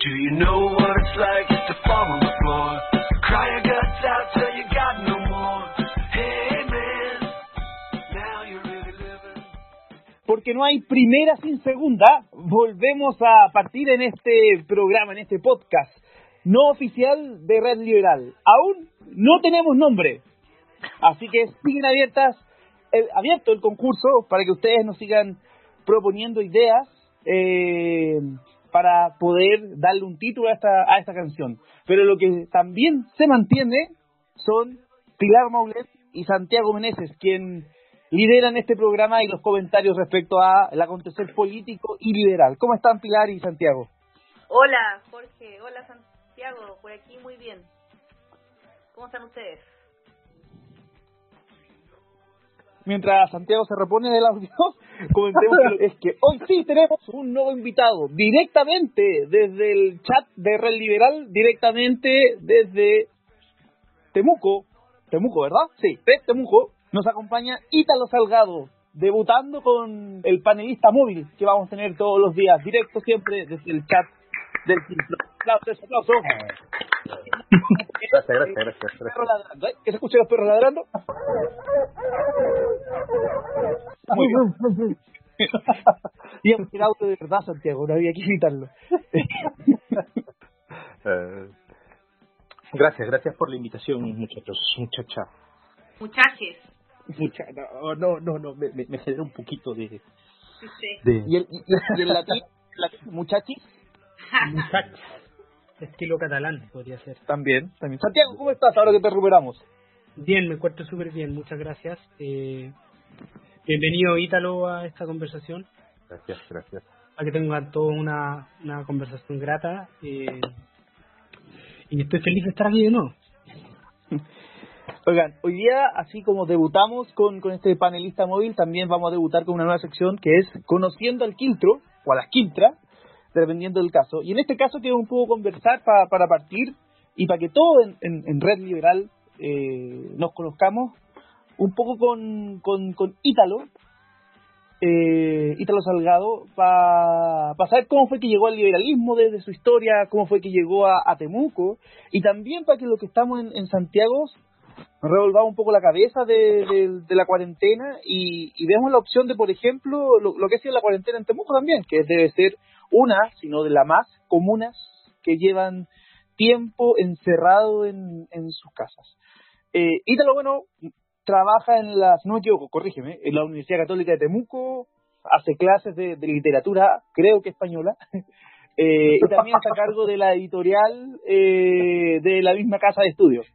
Do you know what it's like to fall on the floor? Cry your guts out till you got no more. Hey man, now you're really living. Porque no hay primera sin segunda, volvemos a partir en este programa, en este podcast no oficial de Red Liberal. Aún no tenemos nombre. Así que siguen abiertas, el, abierto el concurso para que ustedes nos sigan proponiendo ideas eh, para poder darle un título a esta, a esta canción. Pero lo que también se mantiene son Pilar Maulet y Santiago Meneses, quien lideran este programa y los comentarios respecto a el acontecer político y liberal. ¿Cómo están Pilar y Santiago? Hola Jorge, hola Santiago, por aquí muy bien. ¿Cómo están ustedes? Mientras Santiago se repone del audio, comentemos que es que hoy sí tenemos un nuevo invitado, directamente desde el chat de Red Liberal, directamente desde Temuco, Temuco, ¿verdad? Sí, de Temuco, nos acompaña Ítalo Salgado, debutando con el panelista móvil que vamos a tener todos los días, directo siempre desde el chat del Aplausos, aplausos. Gracias, gracias, gracias. gracias. ¿Que se escuchen los perros ladrando? Muy bien. y el auto de verdad, Santiago, no había que imitarlo. Eh, gracias, gracias por la invitación, muchachos, muchacha. Muchaches. Mucha, no, no, no, no me, me, me genera un poquito de... Sí. de ¿Y el, y, y el latín, latín, muchachis? Estilo catalán podría ser. También, también. Santiago, ¿cómo estás ahora que te recuperamos? Bien, me encuentro súper bien, muchas gracias. Eh, bienvenido Ítalo a esta conversación, Gracias, gracias. para que tengan toda una, una conversación grata. eh, y estoy feliz de estar aquí de nuevo. Oigan, hoy día, así como debutamos con, con este panelista móvil, también vamos a debutar con una nueva sección que es Conociendo al Quiltro, o a las Quiltras, dependiendo del caso. Y en este caso quiero un poco conversar pa- para partir y para que todos en, Red Liberal eh, nos conozcamos un poco con, con, con Ítalo, eh, Ítalo Salgado, para saber cómo fue que llegó al liberalismo desde su historia, cómo fue que llegó a, Temuco, y también para que los que estamos en, en Santiago revolvamos un poco la cabeza de, de- de la cuarentena y, y vemos la opción de, por ejemplo, lo, que ha la cuarentena en Temuco también, que debe ser una, sino de las más comunas que llevan tiempo encerrado en, sus casas. Eh, Ítalo, bueno, trabaja en la, si no equivoco, corrígeme, en la Universidad Católica de Temuco, hace clases de, de literatura, creo que española, eh, y también está a cargo de la editorial eh, de la misma casa de estudios.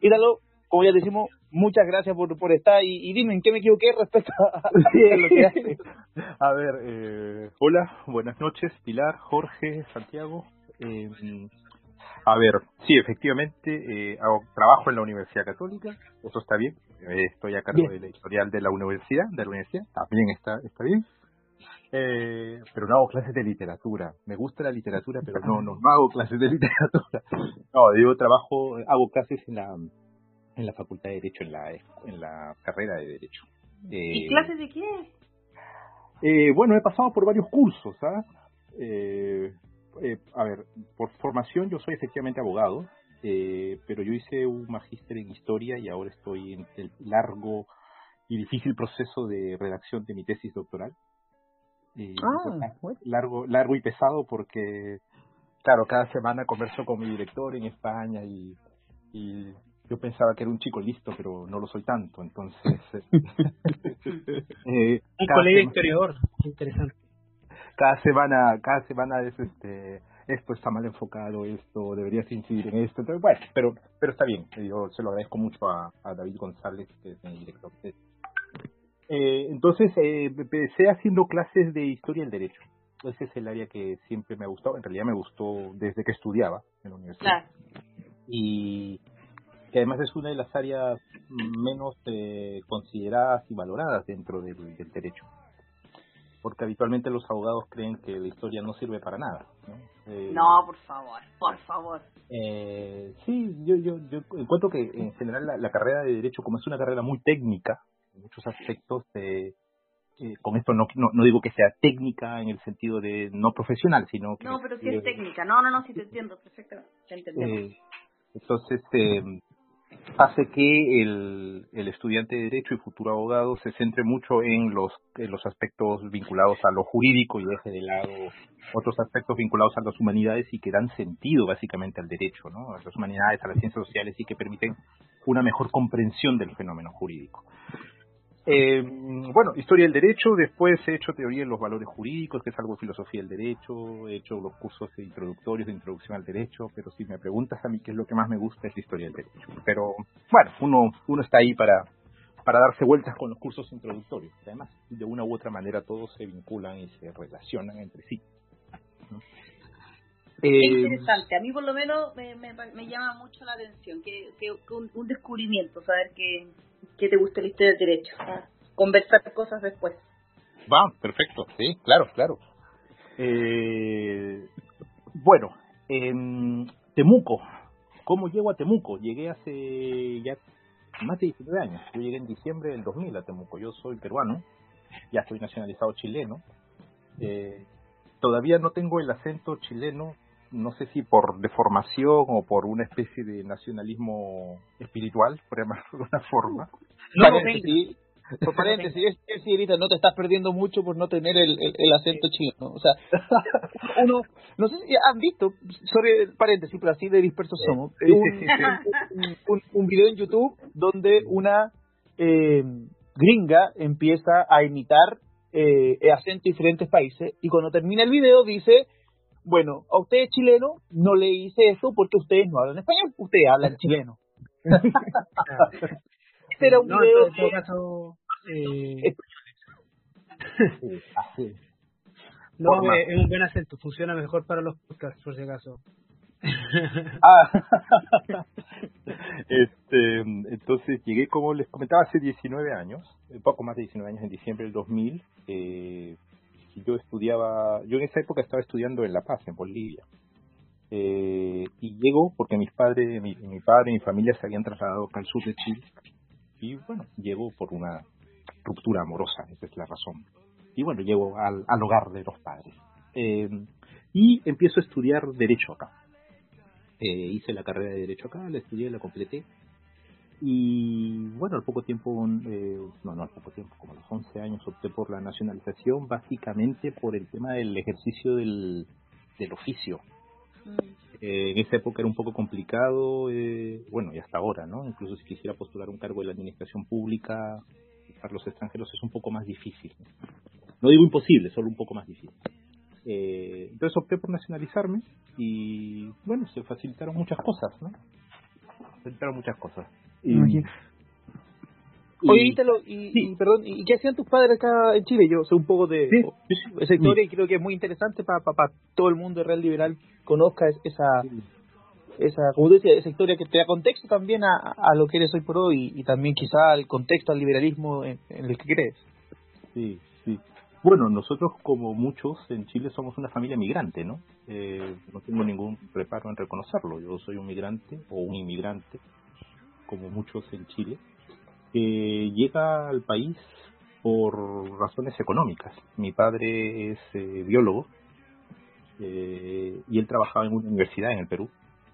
Ítalo, como ya decimos, muchas gracias por, por estar y, y dime en qué me equivoqué respecto a, a lo que hace. A ver, eh, hola, buenas noches, Pilar, Jorge, Santiago. Eh, a ver, sí, efectivamente, eh, hago trabajo en la Universidad Católica, eso está bien. Eh, estoy a cargo Bien. de la editorial de la universidad, de la universidad, también está, está bien. Eh, pero no hago clases de literatura. Me gusta la literatura, pero no, no, no hago clases de literatura. No, yo trabajo, hago clases en la en la Facultad de Derecho, en la en la carrera de Derecho. ¿Y Eh, clases de qué? eh, bueno, he pasado por varios cursos, ¿ah? Eh, eh, a ver, por formación yo soy efectivamente abogado, eh, pero yo hice un magíster en historia y ahora estoy en el largo y difícil proceso de redacción de mi tesis doctoral. Ah, bueno. largo, largo y pesado porque, claro, cada semana converso con mi director en España y, y yo pensaba que era un chico listo, pero no lo soy tanto, entonces... eh, Un cada colega sema- historiador, interesante. cada semana, cada semana es este, esto está mal enfocado, esto deberías incidir en esto, entonces bueno, pero, pero está bien, yo se lo agradezco mucho a, a David González, que es mi director. Eh, entonces, eh, empecé haciendo clases de historia del derecho. Ese es el área que siempre me ha gustado, en realidad me gustó desde que estudiaba en la universidad. Claro. Y que además es una de las áreas menos eh, consideradas y valoradas dentro del, del derecho porque habitualmente los abogados creen que la historia no sirve para nada. ¿no? Eh, No, por favor, por favor. eh, sí, yo, yo, yo encuentro que en general la, la carrera de derecho, como es una carrera muy técnica, en muchos aspectos, eh, eh, con esto no, no, no digo que sea técnica en el sentido de no profesional, sino que... No, pero sí es técnica. No, no, no, sí te entiendo perfectamente. Te entonces, eh, hace que el, el estudiante de Derecho y futuro abogado se centre mucho en los, en los aspectos vinculados a lo jurídico y deje de lado otros aspectos vinculados a las humanidades y que dan sentido básicamente al derecho, ¿no? a las humanidades, a las ciencias sociales y que permiten una mejor comprensión del fenómeno jurídico. Eh, bueno, historia del derecho, después he hecho teoría en los valores jurídicos, que es algo de filosofía del derecho, he hecho los cursos introductorios de introducción al derecho, pero si me preguntas a mí qué es lo que más me gusta es la historia del derecho. Pero bueno, uno, uno está ahí para, para darse vueltas con los cursos introductorios. Además, de una u otra manera todos se vinculan y se relacionan entre sí. Qué Eh, interesante. A mí por lo menos me, me, me llama mucho la atención, que, que, que un, un descubrimiento, saber que, que te gusta la historia del derecho. Ah, Conversar cosas después. Va, perfecto, sí, claro, claro. Eh, bueno, en Temuco, ¿cómo llego a Temuco? Llegué hace ya más de 19 años. Yo llegué en diciembre del 2000 a Temuco. Yo soy peruano, ya soy nacionalizado chileno. Eh, todavía no tengo el acento chileno, no sé si por deformación o por una especie de nacionalismo espiritual, por llamarlo de alguna forma. No, paréntesis, por paréntesis, es, es, no te estás perdiendo mucho por no tener el, el, el acento chino, ¿no? O sea, uno, no sé si han visto, sobre paréntesis, pero así de dispersos somos, un, un, un- un video en YouTube donde una eh, gringa empieza a imitar eh, acentos de diferentes países y cuando termina el video dice, bueno, a ustedes chilenos no le hice esto porque ustedes no hablan español, ustedes hablan chileno. Este era un no, video en todo caso, eh, así. no, forma. eh, es un buen acento, funciona mejor para los podcasts, por si acaso. Ah, este, entonces llegué, como les comentaba, hace 19 años, eh, poco más de 19 años, en diciembre del 2000. Eh, yo estudiaba, yo en esa época estaba estudiando en La Paz, en Bolivia. Eh, y llego porque mis padres, mi, mi padre y mi familia se habían trasladado acá al sur de Chile. Y bueno, llego por una ruptura amorosa, esa es la razón. Y bueno, llego al, al hogar de los padres. Eh, y empiezo a estudiar Derecho acá. Eh, hice la carrera de Derecho acá, la estudié, la completé. Y bueno, al poco tiempo, eh, no, no al poco tiempo, como a los 11 años opté por la nacionalización, básicamente por el tema del ejercicio del, del oficio. Eh, en esa época era un poco complicado, eh, bueno, y hasta ahora, ¿no? Incluso si quisiera postular un cargo de la administración pública para los extranjeros es un poco más difícil. No digo imposible, solo un poco más difícil. Eh, entonces opté por nacionalizarme y bueno, se facilitaron muchas cosas, ¿no? Se facilitaron muchas cosas. Y, Oye, Ítalo, y, Sí. y, perdón, ¿y qué hacían tus padres acá en Chile? Yo sé un poco de Sí, esa historia y creo que es muy interesante para todo el mundo de Real Liberal conozca es- esa, esa, como tú decías, esa historia que te da contexto también a, a lo que eres hoy por hoy y también quizá el contexto al liberalismo en, en el que crees. Sí, sí. Bueno, nosotros como muchos en Chile somos una familia migrante, ¿no? Eh, no tengo ningún reparo en reconocerlo. Yo soy un migrante o un inmigrante, como muchos en Chile, que llega al país por razones económicas. Mi padre es eh, biólogo eh, y él trabajaba en una universidad en el Perú,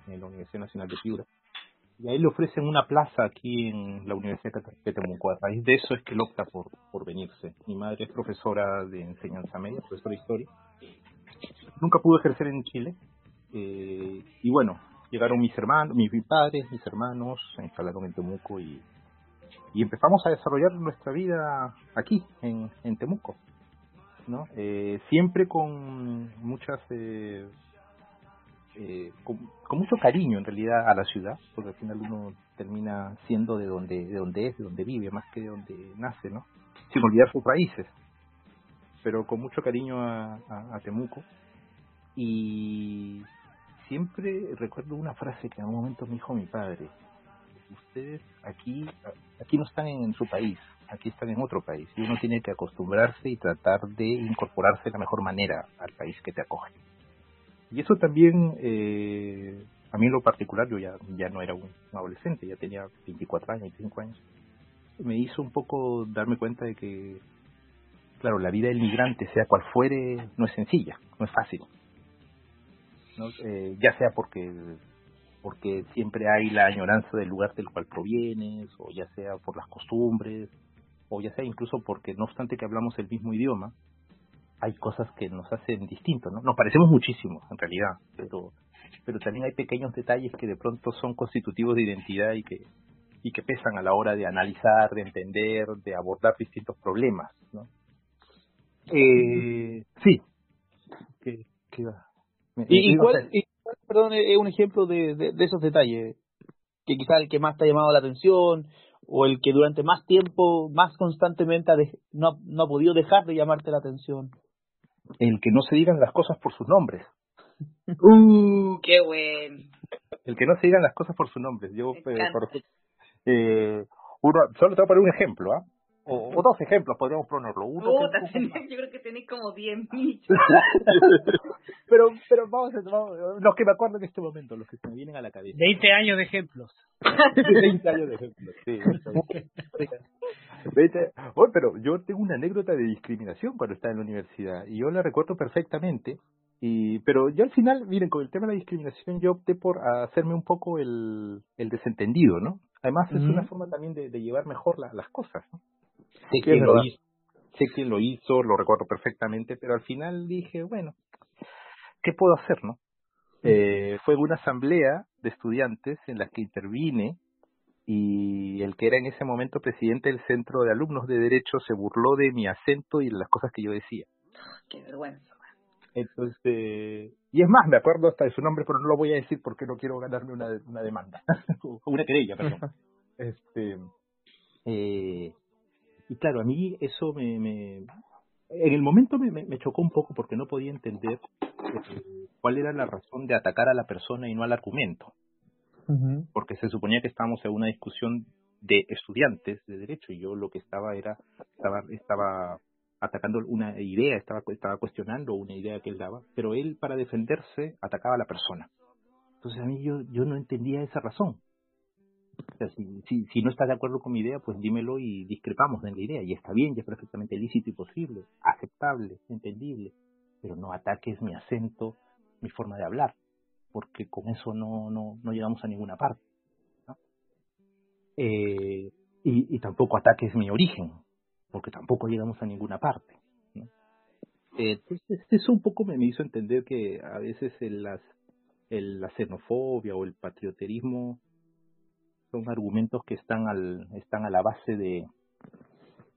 en la Universidad Nacional de Piura. Y a él le ofrecen una plaza aquí en la Universidad de Temuco. A raíz de eso es que él opta por, por venirse. Mi madre es profesora de enseñanza media, profesora de historia. Nunca pudo ejercer en Chile. Eh, y bueno, llegaron mis hermanos, mis, padres, mis hermanos, se instalaron en Temuco y, y empezamos a desarrollar nuestra vida aquí, en, en Temuco. ¿no? Eh, siempre con muchas eh, eh, con, con mucho cariño en realidad a la ciudad, porque al final uno termina siendo de donde, de donde es, de donde vive, más que de donde nace, ¿no? Sin olvidar sus raíces, pero con mucho cariño a, a, a Temuco. Y siempre recuerdo una frase que en un momento me dijo mi padre, ustedes aquí, aquí no están en su país, aquí están en otro país, y uno tiene que acostumbrarse y tratar de incorporarse de la mejor manera al país que te acoge. Y eso también, eh, a mí lo particular, yo ya, ya no era un adolescente, ya tenía 24 años, 25 años, me hizo un poco darme cuenta de que claro, la vida del migrante, sea cual fuere, no es sencilla, no es fácil. ¿No? Eh, ya sea porque porque siempre hay la añoranza del lugar del cual provienes, o ya sea por las costumbres, o ya sea incluso porque no obstante que hablamos el mismo idioma, hay cosas que nos hacen distintos, ¿no? Nos parecemos muchísimo, en realidad, pero pero también hay pequeños detalles que de pronto son constitutivos de identidad y que y que pesan a la hora de analizar, de entender, de abordar distintos problemas, ¿no? Eh, sí. ¿Qué, qué iba? ¿Y, cuál, y perdón, es un ejemplo de, de, de esos detalles? Que quizá el que más te ha llamado la atención o el que durante más tiempo, más constantemente no, ha- no ha podido dejar de llamarte la atención. el que no se digan las cosas por sus nombres. Uh, qué bueno. El que no se digan las cosas por sus nombres. Yo, eh, por eh, uno, solo te voy a poner un ejemplo, ¿ah? O, o dos ejemplos podríamos ponerlo. Uno que- Puta, tenés- yo creo que tenéis como 10 mil. pero, pero vamos a vamos, los que me acuerdo en este momento, los que se me vienen a la cabeza. 20 años de ejemplos. 20 años de ejemplo, sí. 20. Oye, pero yo tengo una anécdota de discriminación cuando estaba en la universidad y yo la recuerdo perfectamente. Y, pero yo al final, miren, con el tema de la discriminación yo opté por hacerme un poco el, el desentendido, ¿no? Además es una forma también de, de llevar mejor la- las cosas, ¿no? Sé quién lo hizo, sé quién lo hizo, lo recuerdo perfectamente, pero al final dije, bueno, ¿qué puedo hacer, no? Eh, fue una asamblea de estudiantes en la que intervine y el que era en ese momento presidente del centro de alumnos de derecho se burló de mi acento y de las cosas que yo decía. Qué vergüenza. Entonces, eh, y es más, me acuerdo hasta de su nombre, pero no lo voy a decir porque no quiero ganarme una, una demanda, una querella, perdón. Este, eh, y claro, a mí eso me, me en el momento me, me, chocó un poco porque no podía entender eh, cuál era la razón de atacar a la persona y no al argumento. Porque se suponía que estábamos en una discusión de estudiantes de derecho y yo lo que estaba era estaba estaba atacando una idea estaba estaba cuestionando una idea que él daba pero él para defenderse atacaba a la persona. Entonces a mí yo yo no entendía esa razón o sea, si, si, no estás de acuerdo con mi idea, pues dímelo y discrepamos de la idea. Y está bien, y es perfectamente lícito y posible, aceptable, entendible. Pero no ataques mi acento, mi forma de hablar, porque con eso no, no, no llegamos a ninguna parte. Eh, y, y tampoco ataques mi origen, porque tampoco llegamos a ninguna parte. ¿no? Eh, entonces, eso un poco me hizo entender que a veces el, las, el, la xenofobia o el patrioterismo son argumentos que están al están a la base de,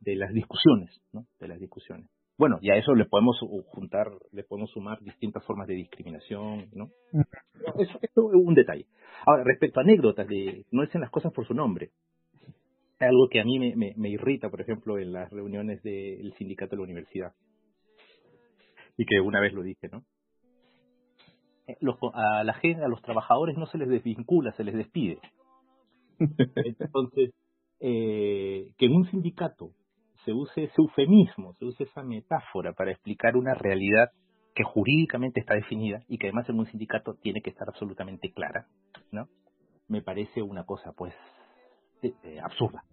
de las discusiones, ¿no? De las discusiones. Bueno, y a eso le podemos juntar, le podemos sumar distintas formas de discriminación, ¿no? Eso, eso es un detalle. Ahora, respecto a anécdotas de no dicen las cosas por su nombre, algo que a mí me, me, me irrita, por ejemplo, en las reuniones del sindicato de la universidad. Y que una vez lo dije, ¿no? Eh, Los, a la gente, a los trabajadores no se les desvincula, se les despide. Entonces, eh, que en un sindicato se use ese eufemismo, se use esa metáfora para explicar una realidad que jurídicamente está definida y que además en un sindicato tiene que estar absolutamente clara, ¿no? Me parece una cosa, pues, eh, eh, absurda.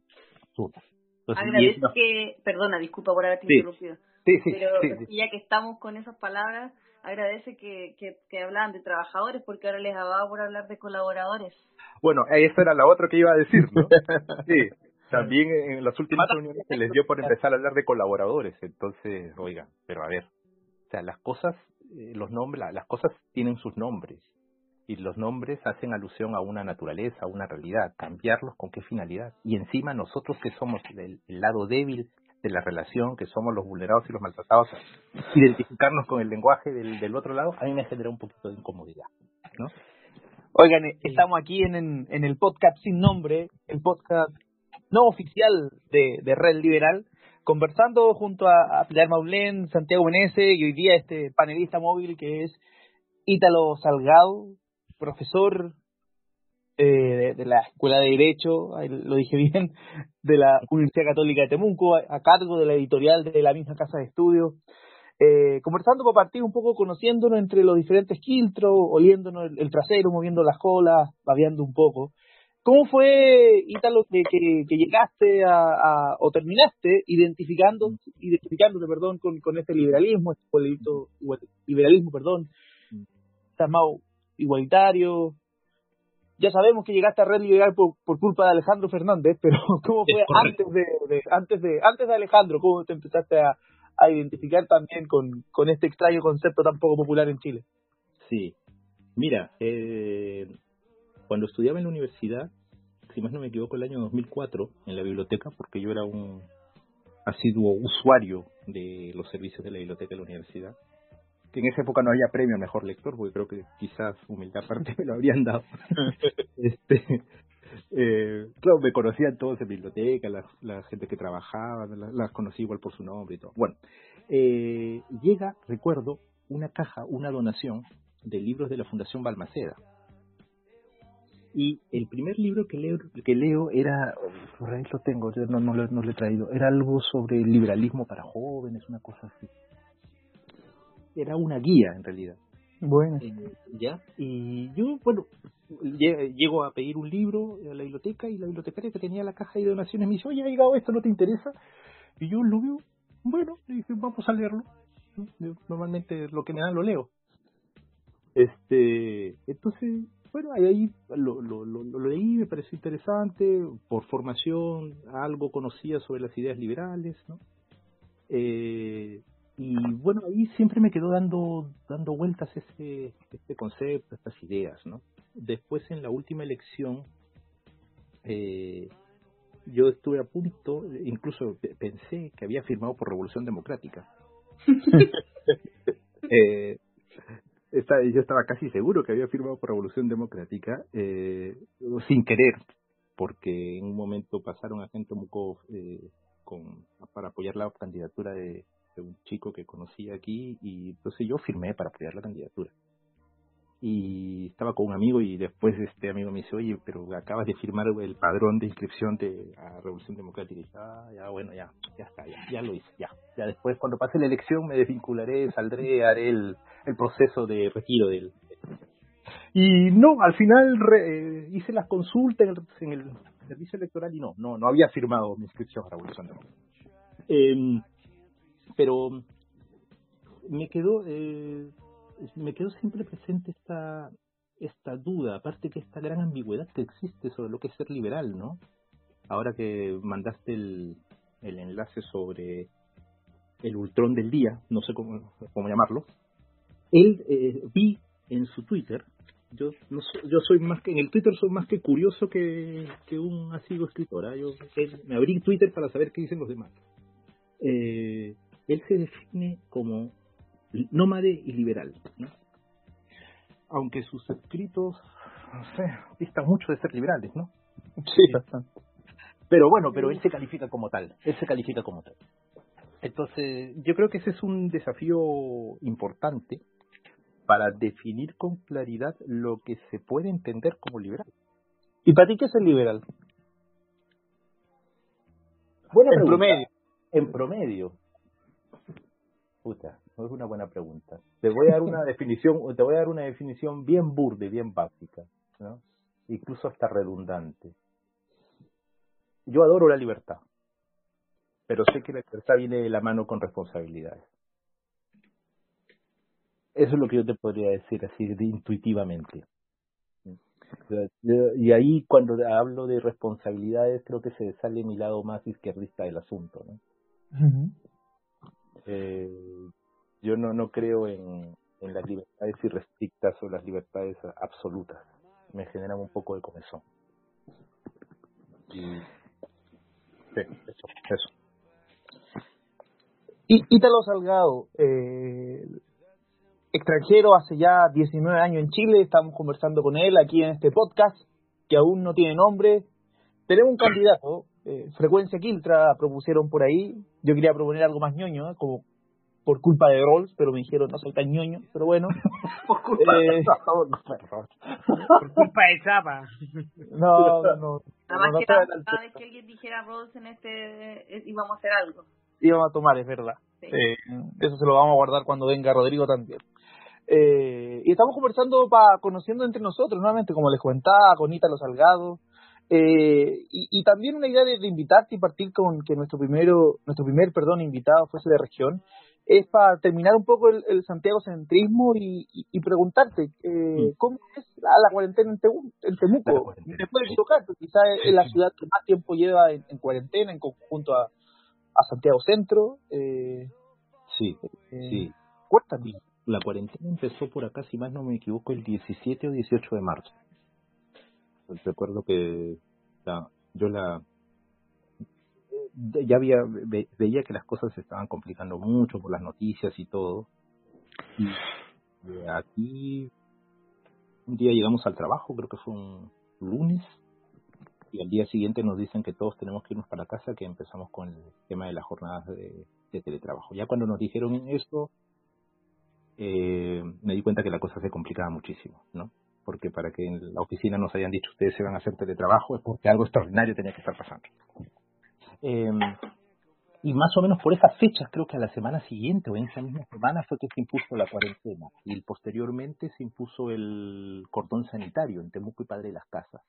absurda. Entonces, Agradezco que, perdona, disculpa por haberte Sí. interrumpido, sí, sí, pero ya que estamos con esas palabras, agradece que, que, que hablaban de trabajadores porque ahora les dado por hablar de colaboradores. Bueno, esa era la otra que iba a decir, ¿no? Sí, también en las últimas reuniones se les dio por empezar a hablar de colaboradores, entonces, oiga, pero a ver, o sea, las cosas, eh, los nombres, la- las cosas tienen sus nombres y los nombres hacen alusión a una naturaleza, a una realidad, cambiarlos con qué finalidad. Y encima nosotros que somos el, el lado débil de la relación, que somos los vulnerados y los maltratados, identificarnos con el lenguaje del, del otro lado, a mí me genera un poquito de incomodidad, ¿no? Oigan, estamos aquí en, en, en el podcast sin nombre, el podcast no oficial de, de Red Liberal, conversando junto a, a Pilar Maulén, Santiago Menese y hoy día este panelista móvil que es Ítalo Salgado, profesor eh, de, de la Escuela de Derecho, lo dije bien, de la Universidad Católica de Temuco, a, a cargo de la editorial de la misma casa de estudios eh, conversando para partir un poco, conociéndonos entre los diferentes quiltros, oliéndonos el, el trasero, moviendo las colas, babeando un poco, ¿Cómo fue, Ítalo, que, que, que llegaste a, a, o terminaste identificando, identificándote, perdón, con, con este liberalismo, este liberalismo, perdón, llamado igualitario? Ya sabemos que llegaste a Red Liberal por, por culpa de Alejandro Fernández, pero ¿cómo fue antes de, de- antes de antes de Alejandro? ¿Cómo te empezaste a, a identificar también con, con este extraño concepto tan poco popular en Chile? Sí. Mira, eh, cuando estudiaba en la universidad, si más no me equivoco, el año 2004, en la biblioteca, porque yo era un asiduo usuario de los servicios de la biblioteca de la universidad, que en esa época no había premio al mejor lector, porque creo que quizás humildad aparte me lo habrían dado. este, eh, claro, me conocían todos en biblioteca, la, la gente que trabajaba, la- las conocí igual por su nombre y todo. Bueno, eh, llega, recuerdo, una caja, una donación de libros de la Fundación Balmaceda. Y el primer libro que leo, que leo era, por ahí lo tengo, yo no, no, no lo he traído, era algo sobre el liberalismo para jóvenes, una cosa así. Era una guía en realidad. Bueno. Eh, ¿Ya? Y yo, bueno, lle- llego a pedir un libro a la biblioteca y la bibliotecaria que tenía la caja de donaciones me dice, oye, ha llegado esto, ¿no te interesa? Y yo lo veo, bueno, le dije, vamos a leerlo. Yo normalmente lo que me dan lo leo. Este, entonces, bueno, ahí, ahí lo, lo, lo, lo leí, me pareció interesante, por formación algo conocía sobre las ideas liberales, ¿no? Eh, y bueno, ahí siempre me quedó dando dando vueltas ese este concepto, estas ideas, ¿no? Después en la última elección, eh, yo estuve a punto, incluso pe- pensé que había firmado por Revolución Democrática. eh, esta- yo estaba casi seguro que había firmado por Revolución Democrática, eh, sin querer, porque en un momento pasaron a gente eh, con, para apoyar la candidatura de, de un chico que conocí aquí, y entonces yo firmé para apoyar la candidatura. Y estaba con un amigo y después este amigo me dice, oye, pero acabas de firmar el padrón de inscripción de a Revolución Democrática. Y dije, ah, ya, bueno, ya, ya está, ya, ya lo hice, ya. Ya después, cuando pase la elección, me desvincularé, saldré, haré el, el proceso de retiro del... Y no, al final re- eh, hice las consultas en el, en el servicio electoral y no, no, no había firmado mi inscripción a Revolución Democrática. Em, pero me quedó eh, me quedó siempre presente esta esta duda, aparte que esta gran ambigüedad que existe sobre lo que es ser liberal, ¿no? Ahora que mandaste el, el enlace sobre el ultrón del día, no sé cómo, cómo llamarlo, él eh, vi en su Twitter, yo no yo soy más que en el Twitter soy más que curioso que, que un asiduo escritor, ¿ah? yo me abrí Twitter para saber qué dicen los demás. Eh, él se define como nómade y liberal, ¿no? Aunque sus escritos, no sé, distan mucho de ser liberales, ¿no? Sí, bastante. Pero bueno, pero él se califica como tal, él se califica como tal. Entonces, yo creo que ese es un desafío importante para definir con claridad lo que se puede entender como liberal. ¿Y para ti qué es el liberal? Buena En pregunta. promedio. En promedio. Puta, no es una buena pregunta. Te voy a dar una definición, te voy a dar una definición bien burde, bien básica, ¿no? Incluso hasta redundante. Yo adoro la libertad, pero sé que la libertad viene de la mano con responsabilidades. Eso es lo que yo te podría decir así de intuitivamente. Y ahí cuando hablo de responsabilidades creo que se sale mi lado más izquierdista del asunto. ¿no? Eh, yo no, no creo en, en las libertades irrestrictas o las libertades absolutas. Me generan un poco de comezón. Y, sí, eso, eso. Y Ítalo Salgado, eh, extranjero hace ya 19 años en Chile, estamos conversando con él aquí en este podcast, que aún no tiene nombre. Tenemos un candidato, eh, Frecuencia Quiltra, propusieron por ahí. Yo quería proponer algo más ñoño, ¿eh? como por culpa de Rolls, pero me dijeron no soy tan ñoño, pero bueno. Por culpa Eh, Por culpa de Zapa. No, no, no. Nada más no, no que cada, vez que alguien dijera Rose en este, eh, íbamos a hacer algo. íbamos a tomar, es verdad. Sí. Eh, eso se lo vamos a guardar cuando venga Rodrigo también. Eh, y estamos conversando, para conociendo entre nosotros nuevamente, como les comentaba, con Ítalo Salgado. Eh, y, y, también una idea de, de, invitarte y partir con que nuestro primero, nuestro primer, perdón, invitado fuese de región, es para terminar un poco el, el Santiago centrismo y, y, y preguntarte eh, cómo es la, la cuarentena en, Temuco. En Temuco. Me puedo equivocar, pero quizás es la ciudad que más tiempo lleva en, en cuarentena en conjunto a, a Santiago Centro. Eh, sí, eh, sí. Cuéntame. La cuarentena empezó por acá, si más no me equivoco, el 17 o 18 de marzo. Recuerdo que yo la ya había ve, veía que las cosas se estaban complicando mucho por las noticias y todo. Y eh, aquí un día llegamos al trabajo, creo que fue un lunes, y al día siguiente nos dicen que todos tenemos que irnos para casa, que empezamos con el tema de las jornadas de, de teletrabajo. Ya cuando nos dijeron eso, eh, me di cuenta que la cosa se complicaba muchísimo, ¿no? Porque para que en la oficina nos hayan dicho ustedes se van a hacer teletrabajo es porque algo extraordinario tenía que estar pasando. Eh, y más o menos por esas fechas, creo que a la semana siguiente o en esa misma semana fue que se impuso la cuarentena y posteriormente se impuso el cordón sanitario en Temuco y Padre de las Casas.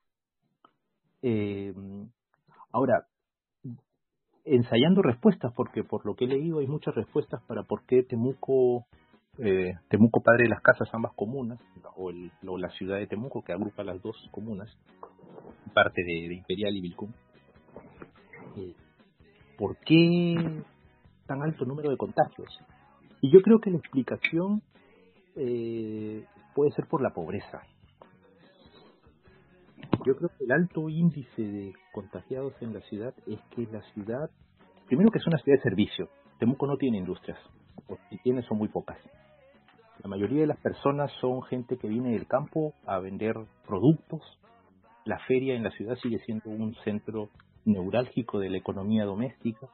Eh, ahora, ensayando respuestas, porque por lo que he leído hay muchas respuestas para por qué Temuco, eh, Temuco Padre de las Casas, ambas comunas, o, el, o, la ciudad de Temuco que agrupa las dos comunas, parte de, Imperial y Vilcún. Eh, ¿Por qué tan alto número de contagios? Y yo creo que la explicación eh, puede ser por la pobreza. Yo creo que el alto índice de contagiados en la ciudad es que la ciudad, primero que es una ciudad de servicio, Temuco no tiene industrias, o si tiene son muy pocas. La mayoría de las personas son gente que viene del campo a vender productos. La feria en la ciudad sigue siendo un centro neurálgico de la economía doméstica.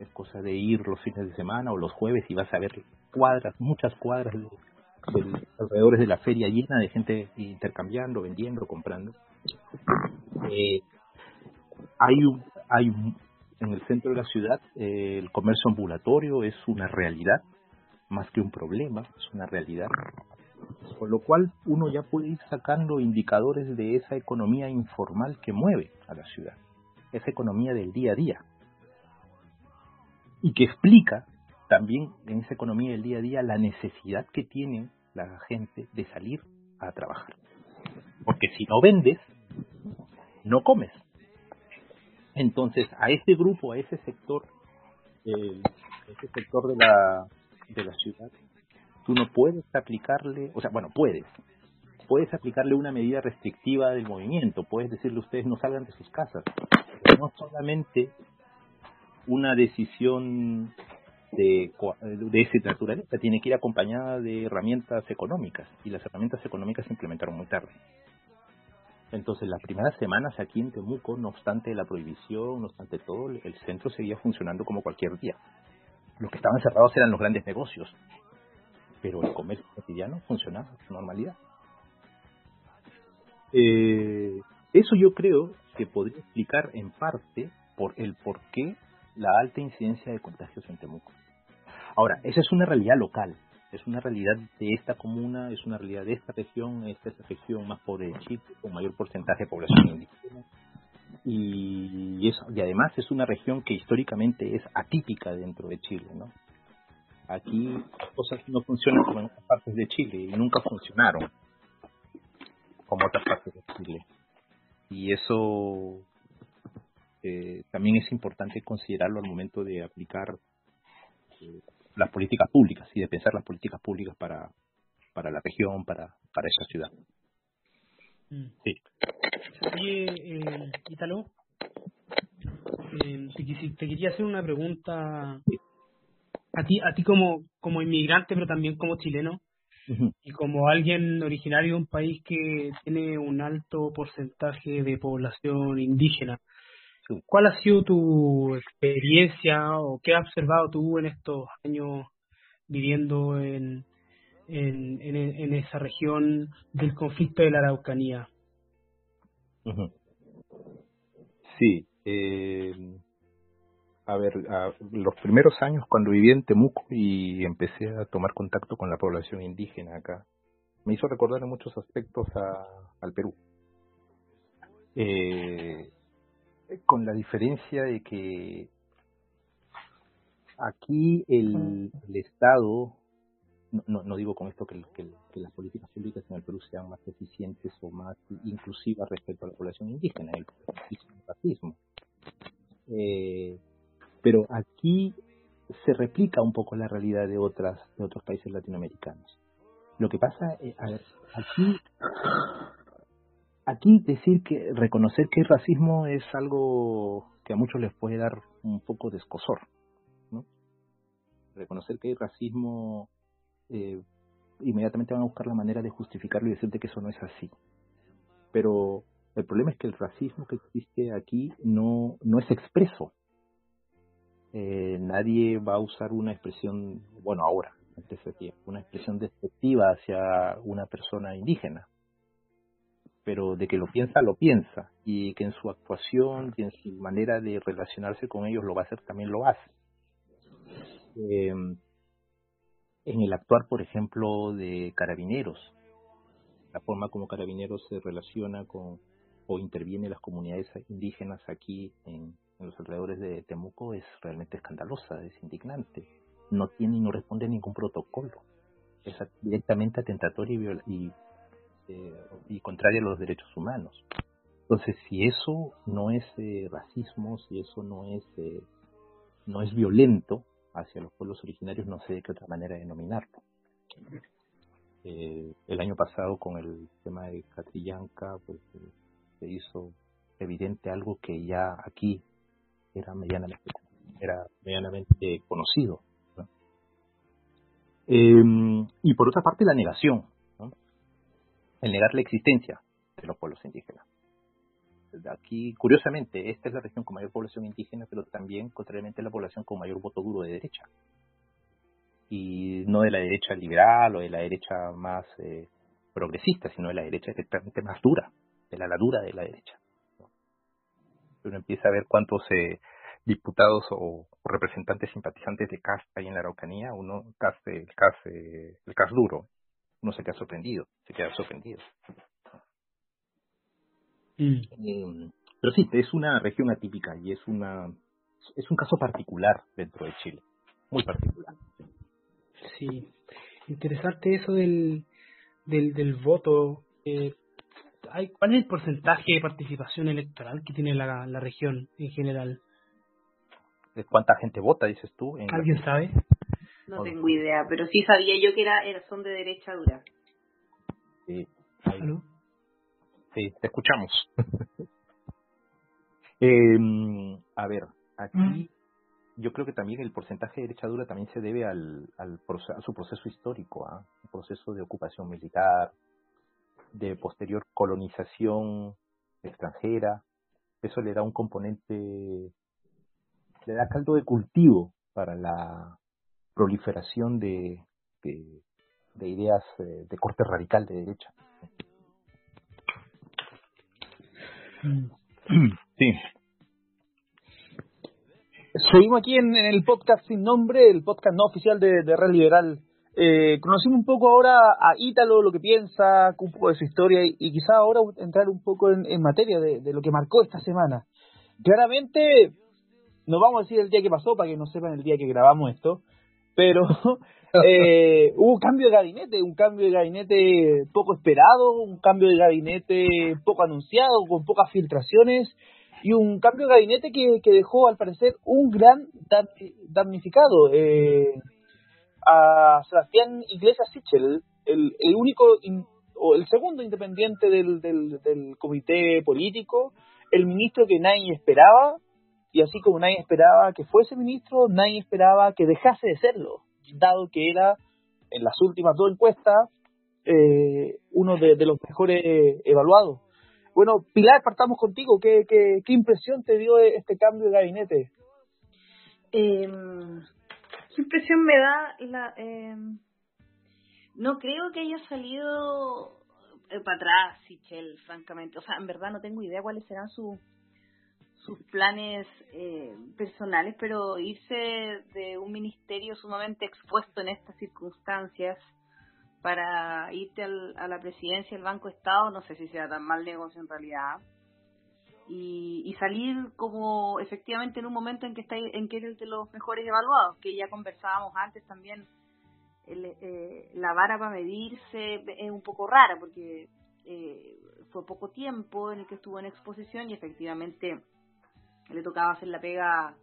Es cosa de ir los fines de semana o los jueves y vas a ver cuadras, muchas cuadras de, de alrededores de la feria llena de gente intercambiando, vendiendo, comprando. Eh, hay un, hay un, en el centro de la ciudad eh, el comercio ambulatorio es una realidad más que un problema, es una realidad. Con lo cual uno ya puede ir sacando indicadores de esa economía informal que mueve a la ciudad, esa economía del día a día. Y que explica también en esa economía del día a día la necesidad que tiene la gente de salir a trabajar. Porque si no vendes, no comes. Entonces, a ese grupo, a ese sector, eh, ese sector de la, de la ciudad, tú no puedes aplicarle, o sea, bueno, puedes, puedes aplicarle una medida restrictiva del movimiento, puedes decirle a ustedes no salgan de sus casas, no solamente una decisión de, de esa naturaleza, tiene que ir acompañada de herramientas económicas, y las herramientas económicas se implementaron muy tarde. Entonces, las primeras semanas aquí en Temuco, no obstante la prohibición, no obstante todo, el centro seguía funcionando como cualquier día. Los que estaban cerrados eran los grandes negocios, pero el comercio cotidiano funcionaba con normalidad. Eh, eso yo creo que podría explicar en parte por el por qué la alta incidencia de contagios en Temuco. Ahora, esa es una realidad local, es una realidad de esta comuna, es una realidad de esta región, esta es la región más pobre de Chile, con mayor porcentaje de población indígena. Y, eso, y además es una región que históricamente es atípica dentro de Chile, ¿no? Aquí las cosas no funcionan como en otras partes de Chile y nunca funcionaron como otras partes de Chile. Y eso eh, también es importante considerarlo al momento de aplicar eh, las políticas públicas y de pensar las políticas públicas para, para la región, para, para esa ciudad. Sí. Oye, eh, Ítalo, eh, te, te, quería hacer una pregunta a ti, a ti como, como inmigrante, pero también como chileno, uh -huh. y como alguien originario de un país que tiene un alto porcentaje de población indígena. ¿Cuál ha sido tu experiencia o qué has observado tú en estos años viviendo en, en, en, en esa región del conflicto de la Araucanía? Uh -huh. Sí, eh, a ver, a, los primeros años cuando viví en Temuco y empecé a tomar contacto con la población indígena acá, me hizo recordar en muchos aspectos a, al Perú. Eh, con la diferencia de que aquí el, el Estado, no, no, digo con esto que, que, las políticas públicas en el Perú sean más eficientes o más inclusivas respecto a la población indígena, el, racismo. Eh, pero aquí se replica un poco la realidad de otras de otros países latinoamericanos. Lo que pasa, eh, a aquí aquí decir que reconocer que el racismo es algo que a muchos les puede dar un poco de escosor, ¿no? Reconocer que hay racismo, eh, inmediatamente van a buscar la manera de justificarlo y decirte que eso no es así. Pero el problema es que el racismo que existe aquí no, no es expreso. Eh, nadie va a usar una expresión, bueno, ahora, una expresión despectiva hacia una persona indígena pero de que lo piensa, lo piensa, y que en su actuación y en su manera de relacionarse con ellos lo va a hacer, también lo hace. Eh, en el actuar, por ejemplo, de carabineros, la forma como carabineros se relaciona con o interviene en las comunidades indígenas aquí en, los alrededores de Temuco es realmente escandalosa, es indignante. No tiene y no responde a ningún protocolo. Es directamente atentatorio y, y eh, y contraria a los derechos humanos. Entonces, si eso no es eh, racismo, si eso no es eh, no es violento hacia los pueblos originarios, no sé de qué otra manera denominarlo. el año pasado con el tema de Catrillanca, pues se hizo evidente algo que ya aquí era medianamente era medianamente conocido. y por otra parte la negación, el negar la existencia de los pueblos indígenas. Aquí, curiosamente, esta es la región con mayor población indígena, pero también, contrariamente, la población con mayor voto duro de derecha. Y no de la derecha liberal o de la derecha más eh, progresista, sino de la derecha directamente más dura, de la, la dura de la derecha. Uno empieza a ver cuántos eh, diputados o, representantes simpatizantes de CAS hay en la Araucanía, uno, CAS, el CAS, eh, el CAS duro, uno se queda sorprendido, se queda sorprendido. Mm. Eh, pero sí, es una región atípica y es una es un caso particular dentro de Chile, muy particular. Sí, interesante eso del del, del voto. Eh, hay, ¿Cuál es el porcentaje de participación electoral que tiene la, la región en general? ¿De cuánta gente vota, dices tú? ¿Alguien sabe? No tengo idea, pero sí sabía yo que era, son de derecha dura. Sí, sí te escuchamos. eh, a ver, aquí mm. yo creo que también el porcentaje de derecha dura también se debe al, al a su proceso histórico, ¿ah? un proceso de ocupación militar, de posterior colonización extranjera. Eso le da un componente, le da caldo de cultivo para la proliferación de, de, ideas eh, de corte radical de derecha. Mm. Sí. Seguimos aquí en, el podcast sin nombre, el podcast no oficial de, Red Liberal. Eh, conocimos un poco ahora a Ítalo, lo que piensa, un poco de su historia y, y quizá ahora entrar un poco en, materia de, de, lo que marcó esta semana. Claramente, no vamos a decir el día que pasó para que no sepan el día que grabamos esto, pero eh, hubo un cambio de gabinete, un cambio de gabinete poco esperado, un cambio de gabinete poco anunciado, con pocas filtraciones, y un cambio de gabinete que, que dejó al parecer un gran damnificado. Eh, a Sebastián Iglesias Sichel, el, el único o el segundo independiente del, del, del comité político, el ministro que nadie esperaba, y así como nadie esperaba que fuese ministro, nadie esperaba que dejase de serlo, dado que era, en las últimas dos encuestas, eh, uno de, los mejores evaluados. Bueno, Pilar, partamos contigo. ¿Qué, qué, qué impresión te dio este cambio de gabinete? Eh, ¿Qué impresión me da la... Eh, no creo que haya salido eh, para atrás, Sichel, francamente. O sea, en verdad no tengo idea cuáles serán sus sus planes eh, personales, pero irse de un ministerio sumamente expuesto en estas circunstancias para irte al, a la presidencia del Banco Estado, no sé si sea tan mal negocio en realidad. y, y salir como efectivamente en un momento en que está en que eres de los mejores evaluados, que ya conversábamos antes también. El, eh, la vara para medirse es un poco rara porque eh, fue poco tiempo en el que estuvo en exposición y efectivamente le tocaba hacer la pega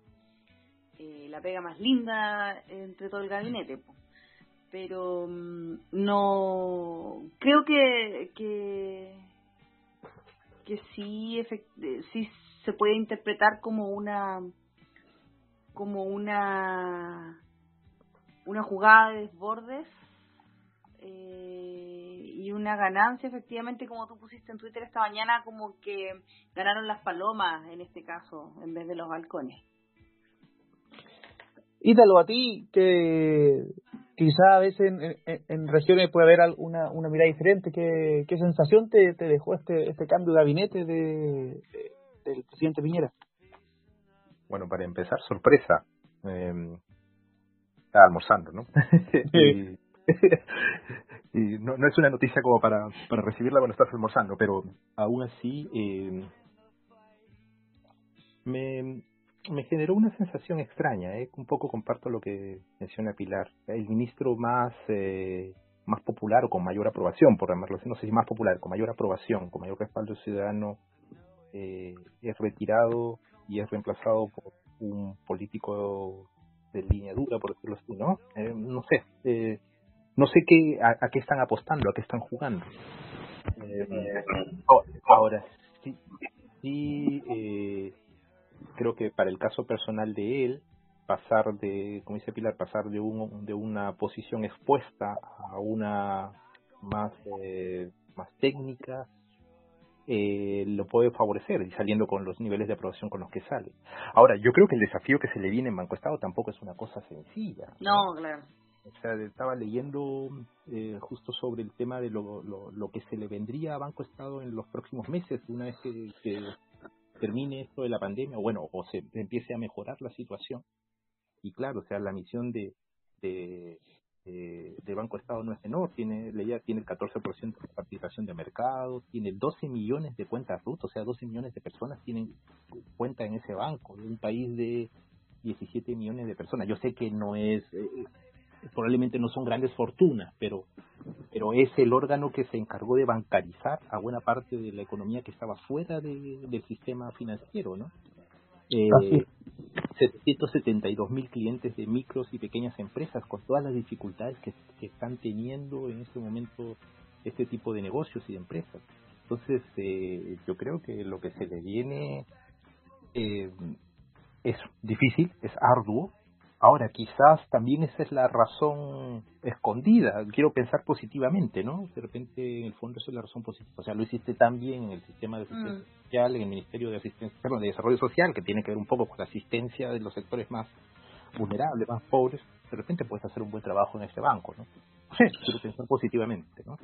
eh, la pega más linda entre todo el gabinete po. pero mm, no creo que que que sí eh, sí se puede interpretar como una como una una jugada de desbordes eh, una ganancia efectivamente como tú pusiste en Twitter esta mañana como que ganaron las palomas en este caso en vez de los balcones Ítalo, a ti, que quizá a veces en, en- en regiones puede haber alguna una mirada diferente, ¿qué, qué sensación te, te dejó este este cambio de gabinete de, de- del presidente Piñera? Bueno, para empezar, sorpresa. Eh, estaba almorzando, ¿no? y no, no es una noticia como para, para recibirla cuando estás almorzando, pero aún así eh, me, me generó una sensación extraña. ¿eh? Un poco comparto lo que menciona Pilar. El ministro más eh, más popular o con mayor aprobación, por llamarlo así, no sé si más popular, con mayor aprobación, con mayor respaldo ciudadano, eh, es retirado y es reemplazado por un político de línea dura, por decirlo así, ¿no? Eh, no sé, eh, no sé qué, a, a qué están apostando, a qué están jugando. Eh, oh, ahora, sí, sí eh, creo que para el caso personal de él, pasar de, como dice Pilar, pasar de, un, de una posición expuesta a una más, eh, más técnica, eh, lo puede favorecer y saliendo con los niveles de aprobación con los que sale. Ahora, yo creo que el desafío que se le viene en Banco Estado tampoco es una cosa sencilla. no claro O sea, estaba leyendo eh, justo sobre el tema de lo, lo, que se le vendría a Banco Estado en los próximos meses, una vez que, que termine esto de la pandemia, o bueno, o se empiece a mejorar la situación. Y claro, o sea, la misión de, de, de, de Banco Estado no es menor, tiene, leía, tiene el 14% de participación de mercado, tiene 12 millones de cuentas RUT, o sea, 12 millones de personas tienen cuenta en ese banco, de un país de 17 millones de personas. Yo sé que no es, eh, probablemente no son grandes fortunas, pero pero es el órgano que se encargó de bancarizar a buena parte de la economía que estaba fuera de- del sistema financiero, ¿no? Eh, 772 mil clientes de micros y pequeñas empresas con todas las dificultades que, que están teniendo en este momento este tipo de negocios y de empresas. Entonces, eh, yo creo que lo que se le viene eh, es difícil, es arduo. Ahora, quizás también esa es la razón escondida. Quiero pensar positivamente, ¿no? De repente, en el fondo, esa es la razón positiva. O sea, lo hiciste tan bien en el sistema de asistencia Mm. social, en el Ministerio de Asistencia, perdón, de Desarrollo Social, que tiene que ver un poco con la asistencia de los sectores más vulnerables, más pobres. De repente puedes hacer un buen trabajo en este banco, ¿no? Sé, quiero pensar positivamente, ¿no?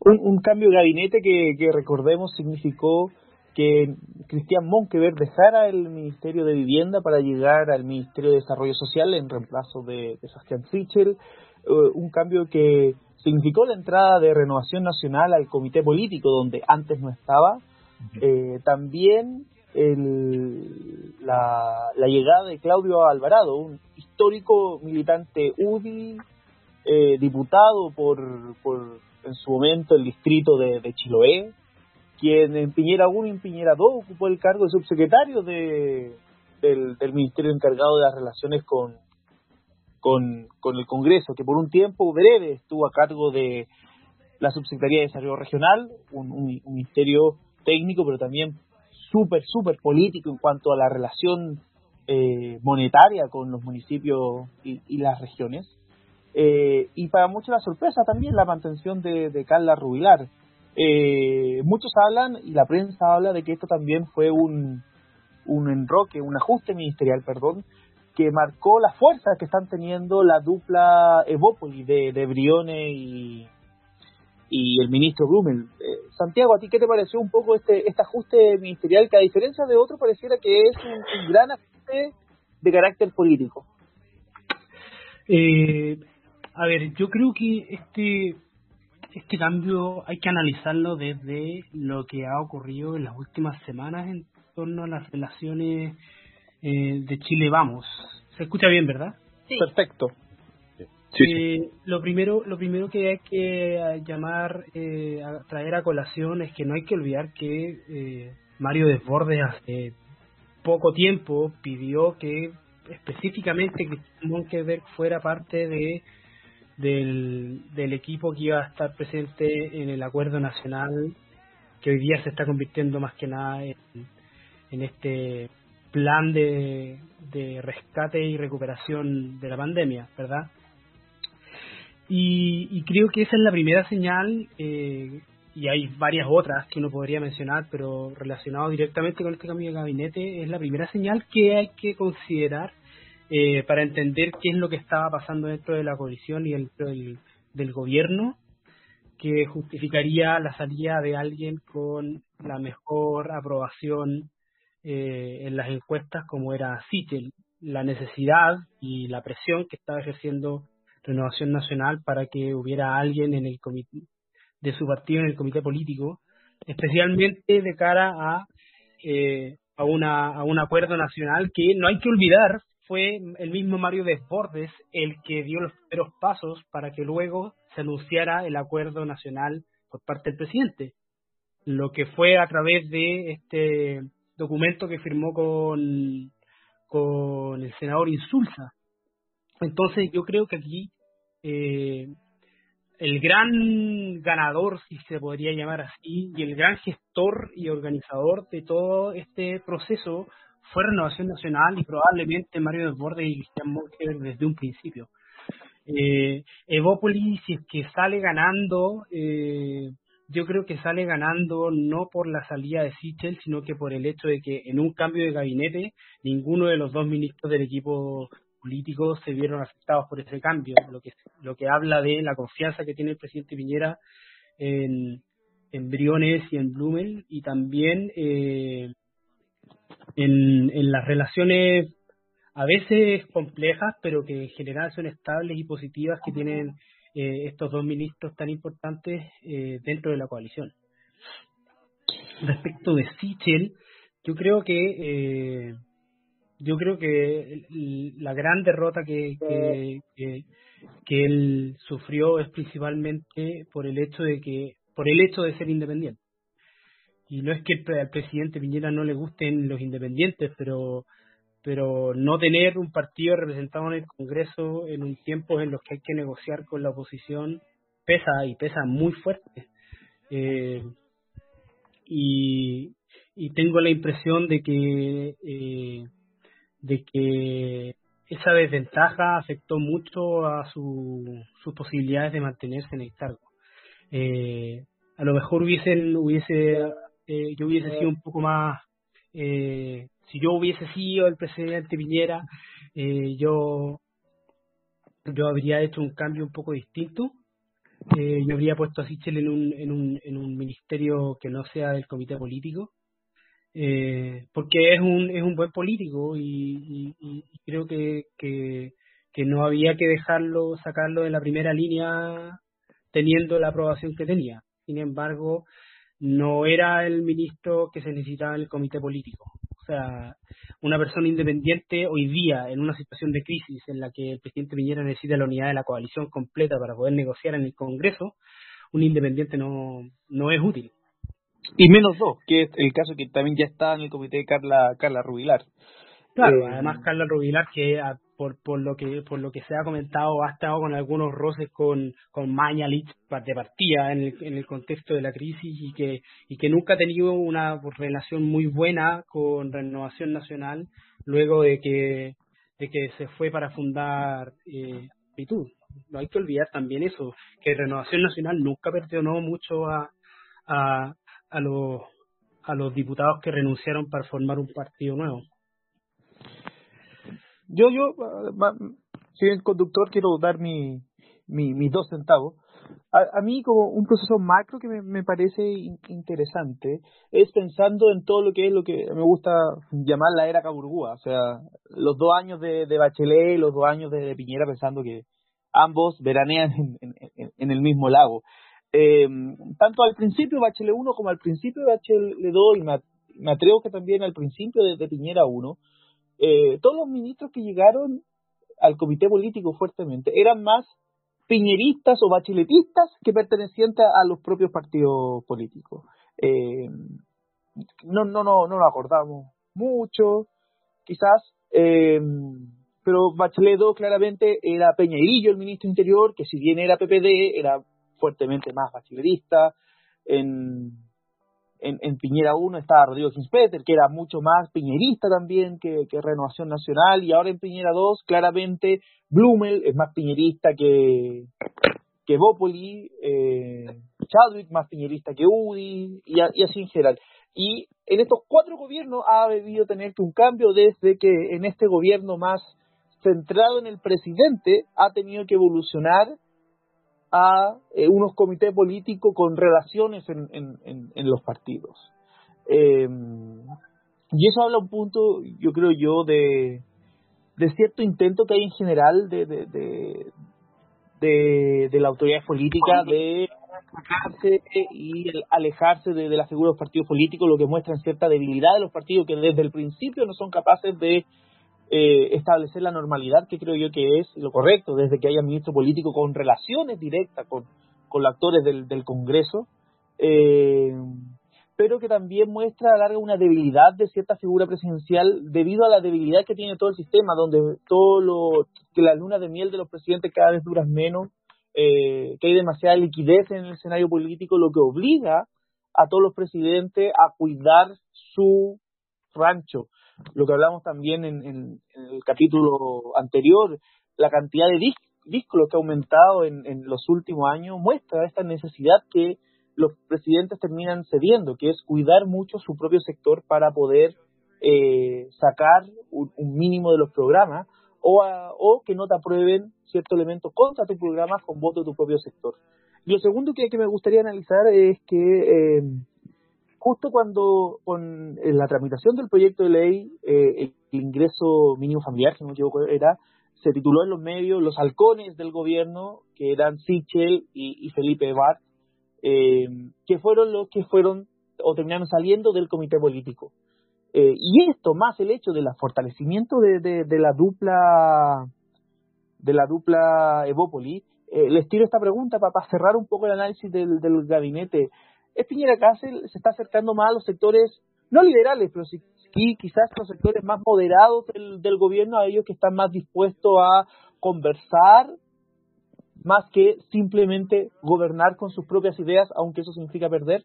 Un, un cambio de gabinete que, que recordemos significó que Cristian Monkever dejara el Ministerio de Vivienda para llegar al Ministerio de Desarrollo Social en reemplazo de, de Sebastián Sichel, eh, un cambio que significó la entrada de Renovación Nacional al comité político donde antes no estaba, eh, también el, la, la llegada de Claudio Alvarado, un histórico militante UDI, eh, diputado por, por en su momento el distrito de, de Chiloé, quien en Piñera 1 y en Piñera 2 ocupó el cargo de subsecretario de, del, ministerio encargado de las relaciones con, con, el Congreso, que por un tiempo breve estuvo a cargo de la subsecretaría de Desarrollo Regional, un, ministerio técnico, pero también súper, súper político en cuanto a la relación eh, monetaria con los municipios y, y las regiones. Eh, y para muchos la sorpresa también la mantención de, de Carla Rubilar. Eh, muchos hablan, y la prensa habla, de que esto también fue un, un enroque, un ajuste ministerial, perdón, que marcó las fuerzas que están teniendo la dupla Evópoli de, de Briones y, y el ministro Blumel. Eh, Santiago, ¿a ti qué te pareció un poco este, este ajuste ministerial que a diferencia de otro pareciera que es un, un gran ajuste de carácter político? Eh, a ver, yo creo que este este cambio hay que analizarlo desde lo que ha ocurrido en las últimas semanas en, torno a las relaciones eh, de Chile Vamos. Se escucha bien, ¿verdad? Sí. Perfecto. Eh, lo primero lo primero que hay que eh, llamar eh, a traer a colación es que no hay que olvidar que eh, Mario Desbordes hace poco tiempo pidió que específicamente Cristian Monkeberg fuera parte de del, equipo que iba a estar presente en el acuerdo nacional que hoy día se está convirtiendo más que nada en, este plan de, de rescate y recuperación de la pandemia, ¿verdad? Y, y creo que esa es la primera señal, eh, y hay varias otras que uno podría mencionar, pero relacionado directamente con este cambio de gabinete, es la primera señal que hay que considerar eh, para entender qué es lo que estaba pasando dentro de la coalición y dentro del, del gobierno que justificaría la salida de alguien con la mejor aprobación eh, en las encuestas como era Sichel, la necesidad y la presión que estaba ejerciendo Renovación Nacional para que hubiera alguien en el comité de su partido en el comité político, especialmente de cara a eh, a una a un acuerdo nacional que no hay que olvidar fue el mismo Mario Desbordes el que dio los primeros pasos para que luego se anunciara el acuerdo nacional por parte del presidente, lo que fue a través de este documento que firmó con con el senador Insulza. Entonces yo creo que aquí eh, el gran ganador, si se podría llamar así, y el gran gestor y organizador de todo este proceso fue Renovación Nacional y probablemente Mario Desbordes y Cristian Monker desde un principio. Eh, Evópolis, si es que sale ganando, eh, yo creo que sale ganando no por la salida de Sichel, sino que por el hecho de que en un cambio de gabinete ninguno de los dos ministros del equipo político se vieron afectados por este cambio, lo que lo que habla de la confianza que tiene el presidente Piñera en, en Briones y en Blumel y también eh, en, las relaciones a veces complejas, pero que en general son estables y positivas que tienen eh, estos dos ministros tan importantes eh, dentro de la coalición. Respecto de Sichel, yo creo que eh, yo creo que la gran derrota que, que, que él sufrió es principalmente por el hecho de que por el hecho de ser independiente y no es que al presidente Piñera no le gusten los independientes pero pero no tener un partido representado en el Congreso en un tiempo en los que hay que negociar con la oposición pesa y pesa muy fuerte. Eh, y, y tengo la impresión de que eh, de que esa desventaja afectó mucho a su, sus posibilidades de mantenerse en el cargo. Eh, a lo mejor hubiesen hubiese eh, yo hubiese sido un poco más eh, si yo hubiese sido el presidente Piñera, eh, yo, yo habría hecho un cambio un poco distinto. Eh, yo habría puesto a Sichel en un, en, un, en un ministerio que no sea del comité político, eh, porque es un, es un buen político y, creo que, que no había que dejarlo, sacarlo de la primera línea teniendo la aprobación que tenía. Sin embargo, no era el ministro que se necesitaba en el comité político. O sea, una persona independiente hoy día, en una situación de crisis en la que el presidente Piñera necesita la unidad de la coalición completa para poder negociar en el Congreso, un independiente no, no es útil. Y menos dos, que es el caso que también ya está en el comité de Carla, Carla Rubilar. Claro, Eh, además Carla Rubilar, que a- por, por lo que por lo que se ha comentado, ha estado con algunos roces con, con Mañalich de partida en el, en el contexto de la crisis y que, y que nunca ha tenido una relación muy buena con Renovación Nacional luego de que, de que se fue para fundar eh. No hay que olvidar también eso, que Renovación Nacional nunca perdonó mucho a, a, a los a los diputados que renunciaron para formar un partido nuevo. Yo, yo, ah, soy el conductor, quiero dar mi, mi, mis dos centavos. A, a mí, como un proceso macro que me, me parece in- interesante, es pensando en todo lo que es lo que me gusta llamar la era Caburgúa. O sea, los dos años de, de Bachelet y los dos años de, Piñera, pensando que ambos veranean en- en el mismo lago. Eh, tanto al principio de Bachelet 1 como al principio de Bachelet 2, y me, me atrevo que también al principio de, de Piñera 1, eh, todos los ministros que llegaron al comité político fuertemente eran más piñeristas o bacheletistas que pertenecientes a los propios partidos políticos. Eh, no, no, no, no lo acordamos mucho, quizás, eh, pero Bachelet II claramente era Peñeirillo, el ministro interior, que si bien era PPD, era fuertemente más bacheletista. En, en, en Piñera 1 estaba Rodrigo Ginspeter, que era mucho más piñerista también que, que Renovación Nacional, y ahora en Piñera 2, claramente Blumel es más piñerista que, que Bópoli, eh, Chadwick más piñerista que UDI, y, y así en general. Y en estos cuatro gobiernos ha debido tener que un cambio desde que en este gobierno más centrado en el presidente ha tenido que evolucionar a eh, unos comités políticos con relaciones en, en, en, los partidos. Eh, y eso habla un punto, yo creo yo, de, de cierto intento que hay en general de, de, de, de, la autoridad política de y el alejarse de, de la figura de los partidos políticos, lo que muestra cierta debilidad de los partidos que desde el principio no son capaces de eh, establecer la normalidad que creo yo que es lo correcto, desde que haya ministro político con relaciones directas con, con los actores del, del Congreso, eh, pero que también muestra a la larga una debilidad de cierta figura presidencial debido a la debilidad que tiene todo el sistema, donde todo lo que la luna de miel de los presidentes cada vez duras menos, eh, que hay demasiada liquidez en el escenario político, lo que obliga a todos los presidentes a cuidar su rancho. Lo que hablamos también en, el capítulo anterior, la cantidad de dis- vínculos que ha aumentado en, los últimos años muestra esta necesidad que los presidentes terminan cediendo, que es cuidar mucho su propio sector para poder eh, sacar un, un mínimo de los programas o, a- o que no te aprueben cierto elemento contra tu programa con voto de tu propio sector. Y lo segundo que, que me gustaría analizar es que eh, justo cuando con la tramitación del proyecto de ley, eh, el ingreso mínimo familiar, si no me equivoco, era, se tituló en los medios Los halcones del gobierno, que eran Sichel y, Felipe Bart, eh, que fueron los que fueron o terminaron saliendo del comité político. Eh, y esto, más el hecho del fortalecimiento de, la dupla de la dupla Evópoli, eh, les tiro esta pregunta para, cerrar un poco el análisis del gabinete. ¿Es Piñera Castle se está acercando más a los sectores, no liberales, pero sí, quizás los sectores más moderados del, del gobierno, a ellos que están más dispuestos a conversar más que simplemente gobernar con sus propias ideas, aunque eso significa perder?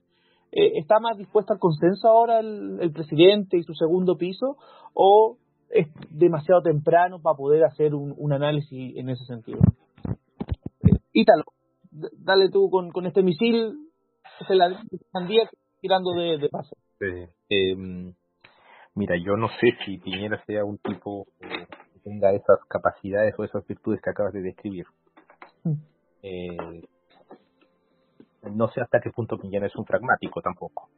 Eh, ¿Está más dispuesto al consenso ahora el, el presidente y su segundo piso? ¿O es demasiado temprano para poder hacer un, un análisis en ese sentido? Eh, Ítalo, dale tú con, con este misil, se la sandía tirando de, de paso. Eh, em, mira, yo no sé si Piñera sea un tipo que tenga esas capacidades o esas virtudes que acabas de describir. Mm. Eh, no sé hasta qué punto Piñera es un pragmático tampoco.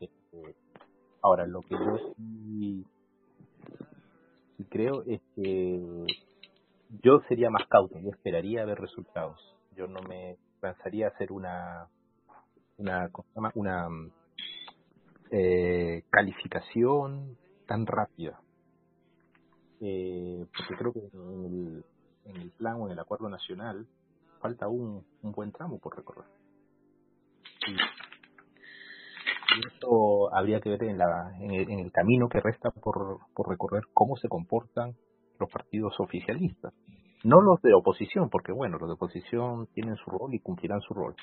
Eh, ahora, lo que yo sí, sí creo es que yo sería más cauto, yo esperaría ver resultados. Yo no me lanzaría a hacer una una una mm, eh, calificación tan rápida. Eh, porque creo que en el, en el plan o en el acuerdo nacional falta un, un buen tramo por recorrer. Y, y esto habría que ver en, la, en, el, en el camino que resta por, por recorrer cómo se comportan los partidos oficialistas. No los de oposición, porque bueno, los de oposición tienen su rol y cumplirán su rol.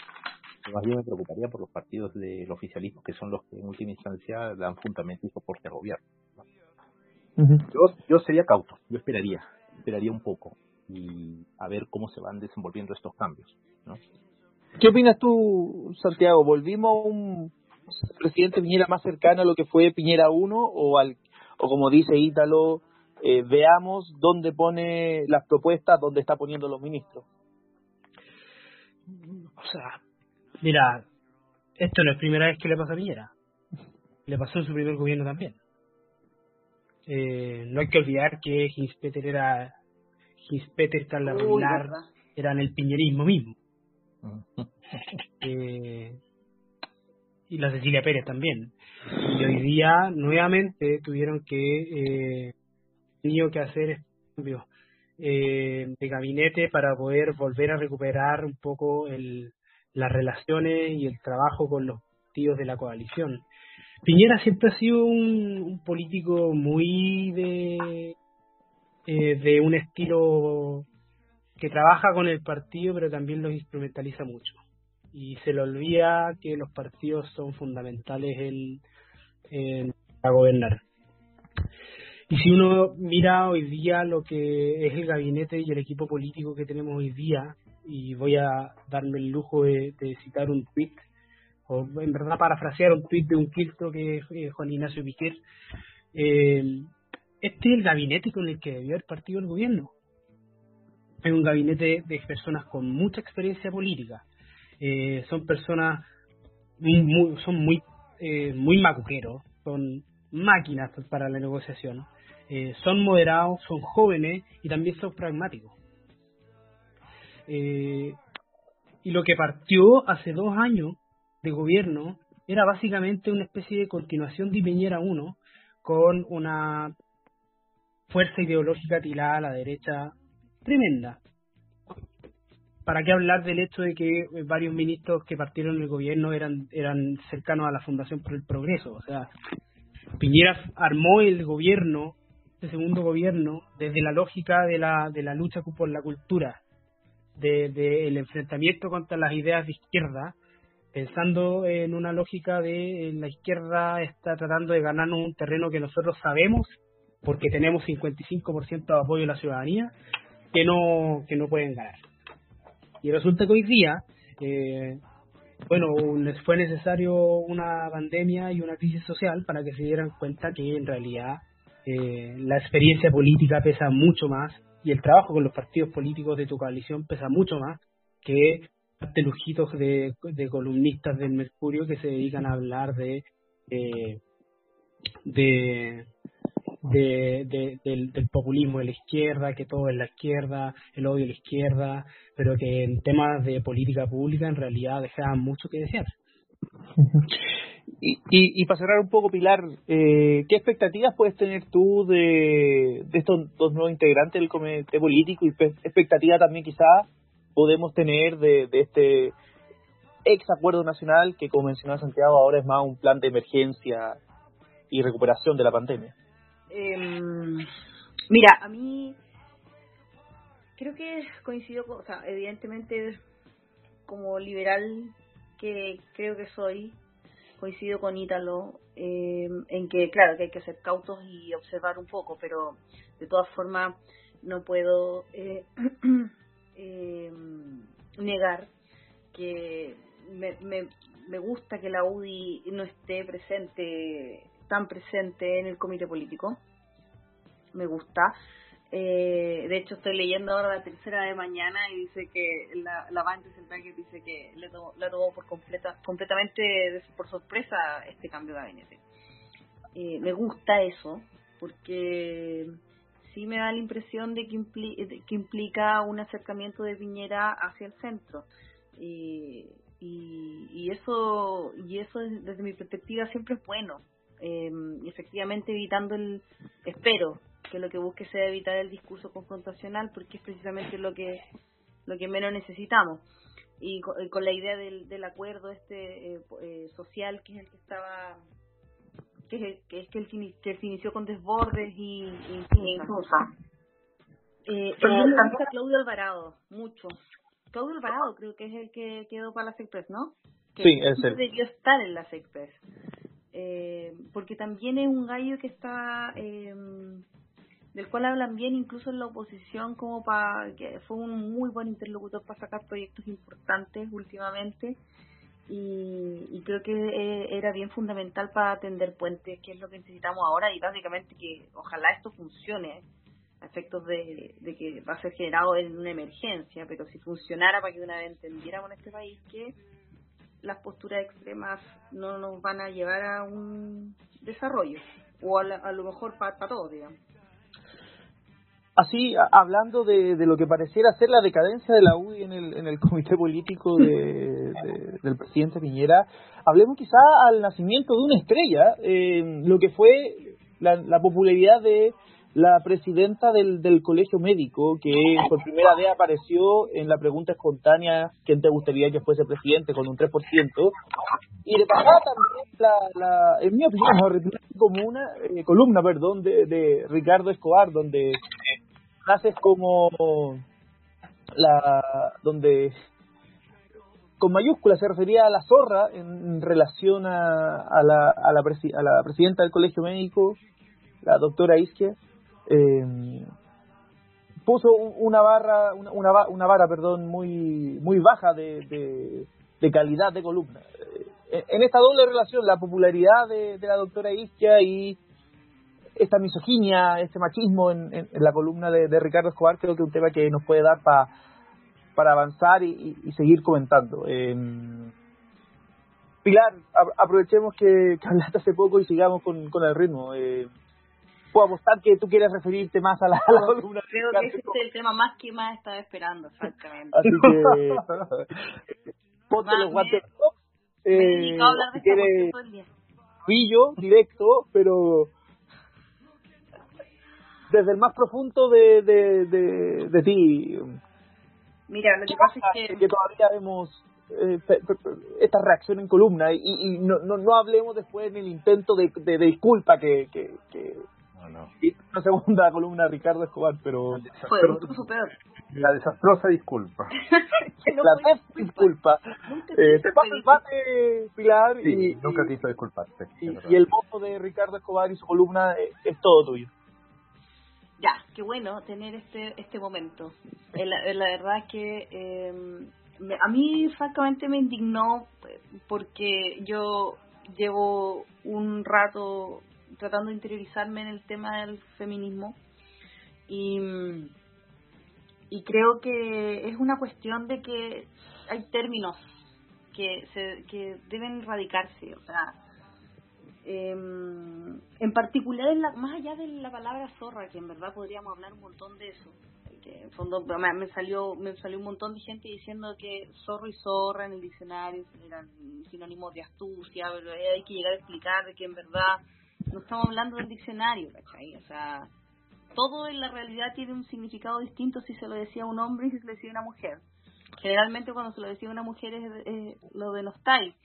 Más bien me preocuparía por los partidos del oficialismo, que son los que en última instancia dan fundamento y soporte al gobierno. Yo, yo sería cauto, yo esperaría, esperaría un poco y a ver cómo se van desenvolviendo estos cambios. ¿no? ¿Qué opinas tú, Santiago? ¿Volvimos a un presidente Piñera más cercano a lo que fue Piñera 1 o, al, o como dice Ítalo, eh, veamos dónde pone las propuestas, dónde está poniendo los ministros? O sea, mira, esto no es primera vez que le pasa a Piñera. Le pasó en su primer gobierno también. Eh, no hay que olvidar que Ginspeter era Ginspeter, Carla Rubilar, eran el piñerismo mismo. Eh, y la Cecilia Pérez también. y hoy día nuevamente tuvieron que eh, tenido que hacer cambios eh, de gabinete para poder volver a recuperar un poco el, las relaciones y el trabajo con los partidos de la coalición. Piñera siempre ha sido un, político muy de, eh, de un estilo que trabaja con el partido pero también los instrumentaliza mucho y se le olvida que los partidos son fundamentales en, en gobernar. Y si uno mira hoy día lo que es el gabinete y el equipo político que tenemos hoy día, y voy a darme el lujo de, citar un tweet, o en verdad parafrasear un tweet de un quiltro que es eh, Juan Ignacio Piquer, eh, este es el gabinete con el que debió haber partido el gobierno. Es un gabinete de personas con mucha experiencia política. Eh, son personas son muy muy macuqueros, son máquinas para la negociación, son moderados, son jóvenes y también son pragmáticos. Eh, y lo que partió hace dos años de gobierno era básicamente una especie de continuación de Piñera 1 con una fuerza ideológica tirada a la derecha tremenda. ¿Para qué hablar del hecho de que eh, varios ministros que partieron del gobierno eran, eran cercanos a la Fundación por el Progreso? O sea, Piñera armó el gobierno, este segundo gobierno, desde la lógica de la, de la lucha por la cultura, del de, el enfrentamiento contra las ideas de izquierda, pensando en una lógica de la izquierda está tratando de ganarnos un terreno que nosotros sabemos, porque tenemos 55% de apoyo de la ciudadanía, que no, que no pueden ganar. Y resulta que hoy día, eh, bueno, un- fue necesario una pandemia y una crisis social para que se dieran cuenta que en realidad eh, la experiencia política pesa mucho más y el trabajo con los partidos políticos de tu coalición pesa mucho más que de lujitos de, de columnistas del Mercurio que se dedican a hablar de de, de, de- del, del populismo de la izquierda, que todo es la izquierda, el odio de la izquierda, pero que en temas de política pública en realidad dejaban mucho que desear. Y, y, y para cerrar un poco, Pilar, eh, ¿qué expectativas puedes tener tú de, de estos dos nuevos integrantes del comité político y pe- expectativa también quizás podemos tener de, de este ex acuerdo nacional que, como mencionaba Santiago, ahora es más un plan de emergencia y recuperación de la pandemia? Em, mira, a mí creo que coincido con, o sea, evidentemente como liberal que creo que soy, coincido con Ítalo eh, en que, claro, que hay que ser cautos y observar un poco, pero de todas formas no puedo eh, eh, negar que me, me, me gusta que la UDI no esté presente, tan presente en el comité político. Me gusta. Eh, de hecho, estoy leyendo ahora la tercera de mañana y dice que la, la que dice que le tomó, la tomó por completa, completamente de- por sorpresa este cambio de gabinete. Eh, me gusta eso porque sí me da la impresión de que, implica un acercamiento de Piñera hacia el centro. Y, y, y eso y eso es- desde mi perspectiva siempre es bueno. Eh, y efectivamente evitando el espero que lo que busque sea evitar el discurso confrontacional porque es precisamente lo que lo que menos necesitamos y y con, la idea del, del acuerdo este eh, po- eh, social que es el que estaba que es, el- que es que el que, se inició con desbordes y, y Insunza. Eh, gusta Claudio Alvarado, mucho. Claudio Alvarado creo que es el que quedó para la Express, ¿no? Que Sí, es él. debió estar en la Express. Eh, porque también es un gallo que está eh, del cual hablan bien incluso en la oposición como para que fue un muy buen interlocutor para sacar proyectos importantes últimamente. Y, y creo que eh, era bien fundamental para atender puentes que es lo que necesitamos ahora y básicamente que ojalá esto funcione a efectos de, de que va a ser generado en una emergencia. Pero si funcionara para que una vez entendiéramos en este país que las posturas extremas no nos van a llevar a un desarrollo o a, la- a lo mejor para todos digamos Así, hablando de, de lo que pareciera ser la decadencia de la UDI en el, en el comité político de, de- del presidente Piñera, hablemos quizá al nacimiento de una estrella, eh, lo que fue la, la popularidad de la presidenta del, colegio médico, que por primera vez apareció en la pregunta espontánea ¿quién te gustaría que fuese presidente? con un 3%, y de pasada también, la, la, en mi opinión, la retiré como una eh, columna, perdón, de, de Ricardo Escobar, donde frases como la donde con mayúsculas se refería a la zorra en relación a, a, la, a, la, presi- a la presidenta del colegio médico, la doctora Isquia, eh, puso un- una barra, una, una, va- una vara, perdón, muy muy baja de, de, de calidad de columna. Eh, En esta doble relación, la popularidad de, de la doctora Isquia y esta misoginia, este machismo en, en- en la columna de, de Ricardo Escobar, creo que es un tema que nos puede dar pa- para avanzar y, y- seguir comentando. Eh, Pilar, a- aprovechemos que, que hablaste hace poco y sigamos con, con el ritmo. Eh, puedo apostar que tú quieres referirte más a la, a la columna. Creo que ese es el tema más que más estaba esperando, exactamente. Así que ponte los guantes. Me Eh, a hablar de si esta quieres cuestión todo el día. pillo, directo, pero desde el más profundo de, de, de, de ti. Mira, lo que pasa es que... que todavía vemos eh, pe- pe- pe- esta reacción en columna y, y no, no, no hablemos después en el intento de, de, de disculpa que, que, que No, no. una segunda columna de Ricardo Escobar, pero Fue pero- incluso peor. La desastrosa disculpa. La disculpa. Nunca Eh, te paso el bate, Pilar, Sí, y, nunca quiso disculparte. y, es y el voto de Ricardo Escobar y su columna eh, es todo tuyo. Ya, qué bueno tener este este momento. Eh, La, eh, la verdad que me- a mí francamente me indignó eh, porque yo llevo un rato tratando de interiorizarme en el tema del feminismo y, y creo que es una cuestión de que hay términos que se que deben erradicarse, o sea, Em, en particular, en la- más allá de la palabra zorra, que en verdad podríamos hablar un montón de eso, en fondo me, salió me salió un montón de gente diciendo que zorro y zorra en el diccionario eran sinónimos de astucia, pero hay que llegar a explicar que en verdad no estamos hablando del diccionario. O sea, todo en la realidad tiene un significado distinto si se lo decía un hombre y si se lo decía una mujer. Generalmente cuando se lo decía una mujer es, eh, lo denostáis,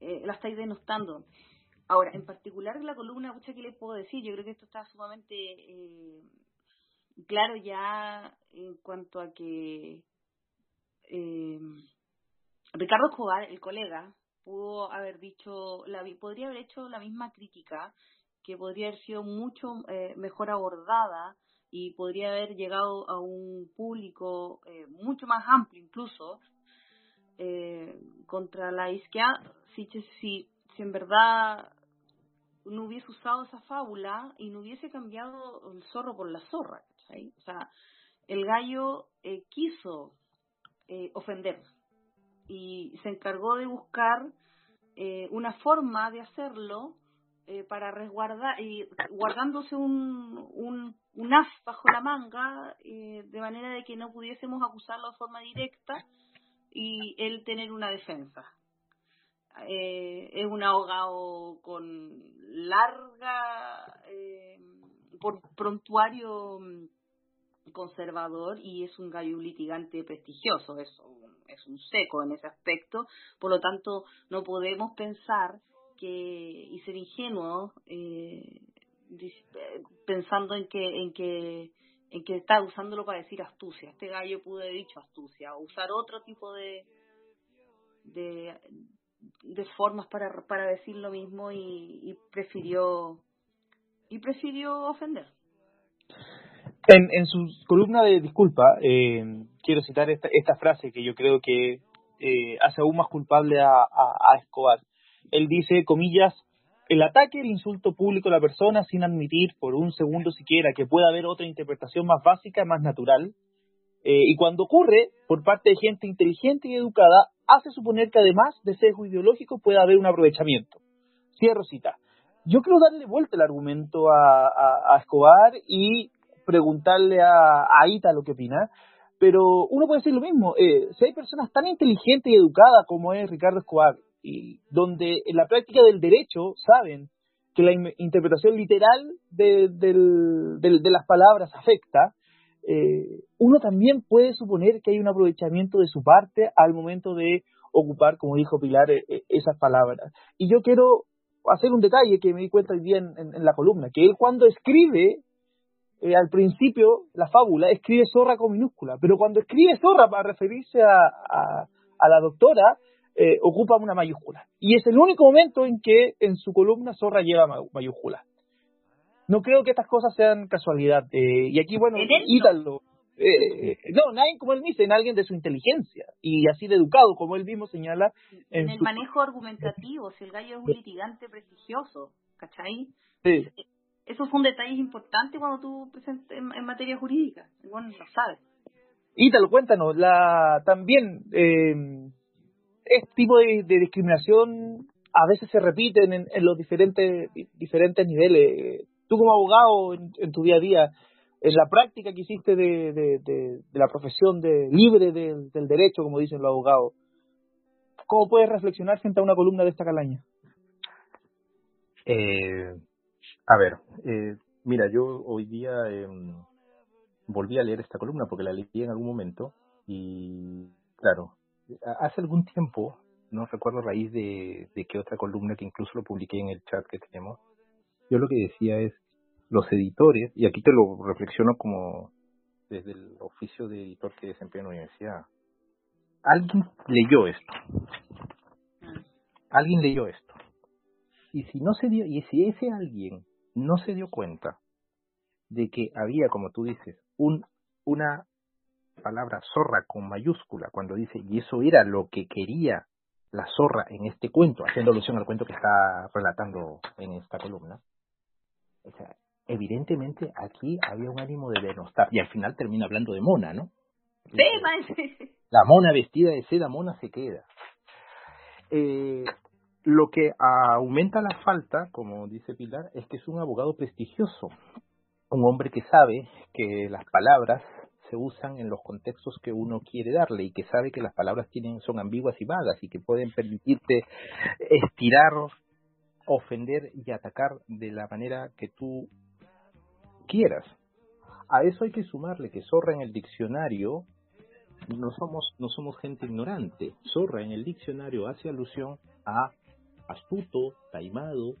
eh, la estáis denostando. Ahora, en particular la columna, pucha, ¿qué le puedo decir? Yo creo que esto está sumamente eh, claro ya en cuanto a que eh, Ricardo Escobar, el colega, pudo haber dicho, la, podría haber hecho la misma crítica, que podría haber sido mucho eh, mejor abordada y podría haber llegado a un público eh, mucho más amplio incluso eh, contra la izquierda si, si en verdad no hubiese usado esa fábula y no hubiese cambiado el zorro por la zorra. O sea, el gallo eh, quiso eh, ofender y se encargó de buscar eh, una forma de hacerlo eh, para resguardar y guardándose un, un, un as bajo la manga eh, de manera de que no pudiésemos acusarlo de forma directa y él tener una defensa eh, es un ahogado con larga eh, por prontuario mm, conservador y es un gallo litigante prestigioso, es un, es un seco en ese aspecto, por lo tanto no podemos pensar que y ser ingenuos eh, eh, pensando en que en que en que está usándolo para decir astucia. Este gallo pudo haber dicho astucia o usar otro tipo de de, de formas para, para decir lo mismo y, y prefirió y prefirió ofender. En, en su columna de disculpa, eh, quiero citar esta, esta frase que yo creo que eh, hace aún más culpable a, a, a Escobar. Él dice, comillas, el ataque, el insulto público a la persona sin admitir por un segundo siquiera que pueda haber otra interpretación más básica, más natural. Eh, y cuando ocurre por parte de gente inteligente y educada, hace suponer que además de sesgo ideológico puede haber un aprovechamiento. Cierro cita. Yo quiero darle vuelta el argumento a, a, Escobar y preguntarle a, a Ita lo que opina. pero uno puede decir lo mismo. Eh, si hay personas tan inteligentes y educadas como es Ricardo Escobar, y donde en la práctica del derecho saben que la in- interpretación literal de, del- del- de las palabras afecta, eh, uno también puede suponer que hay un aprovechamiento de su parte al momento de ocupar, como dijo Pilar, eh, eh, esas palabras. Y yo quiero hacer un detalle que me di cuenta hoy día en, la columna, que él cuando escribe, al principio, la fábula, escribe zorra con minúscula, pero cuando escribe zorra para referirse a, la doctora, ocupa una mayúscula. Y es el único momento en que en su columna zorra lleva ma- mayúscula. No creo que estas cosas sean casualidad. eh, y aquí, bueno. Ítalo. eh, no, nadie como él dice, en alguien de su inteligencia y así de educado, como él mismo señala En en el su- manejo argumentativo, si el gallo es un litigante prestigioso, ¿cachai? Sí. Esos son detalles importantes cuando tú presentas en, en materia jurídica. Bueno, lo sabes. Ítalo, cuéntanos, la, también eh, este tipo de, de discriminación a veces se repiten en, en los diferentes diferentes niveles. Tú como abogado en, tu día a día, en la práctica que hiciste de, de, de- de la profesión de libre del- derecho, como dicen los abogados, ¿cómo puedes reflexionar frente a una columna de esta calaña? Eh, a ver, eh, mira, yo hoy día em, volví a leer esta columna porque la leí en algún momento y, claro, hace algún tiempo, no recuerdo a raíz de, de qué otra columna que incluso lo publiqué en el chat que tenemos, yo lo que decía es, los editores, y aquí te lo reflexiono como desde el oficio de editor que desempeño en la universidad, alguien leyó esto, alguien leyó esto, y si no se dio, y si ese alguien no se dio cuenta de que había, como tú dices, un, una palabra zorra con mayúscula cuando dice, y eso era lo que quería la zorra en este cuento, haciendo alusión al cuento que está relatando en esta columna. O sea, evidentemente aquí había un ánimo de denostar, y al final termina hablando de mona, ¿no? Sí, maestro. La mona vestida de seda, mona se queda. Eh, lo que aumenta la falta, como dice Pilar, es que es un abogado prestigioso, un hombre que sabe que las palabras se usan en los contextos que uno quiere darle y que sabe que las palabras tienen son ambiguas y vagas y que pueden permitirte estirar, ofender y atacar de la manera que tú quieras. A eso hay que sumarle que zorra en el diccionario no somos no somos gente ignorante. Zorra en el diccionario hace alusión a astuto, taimado,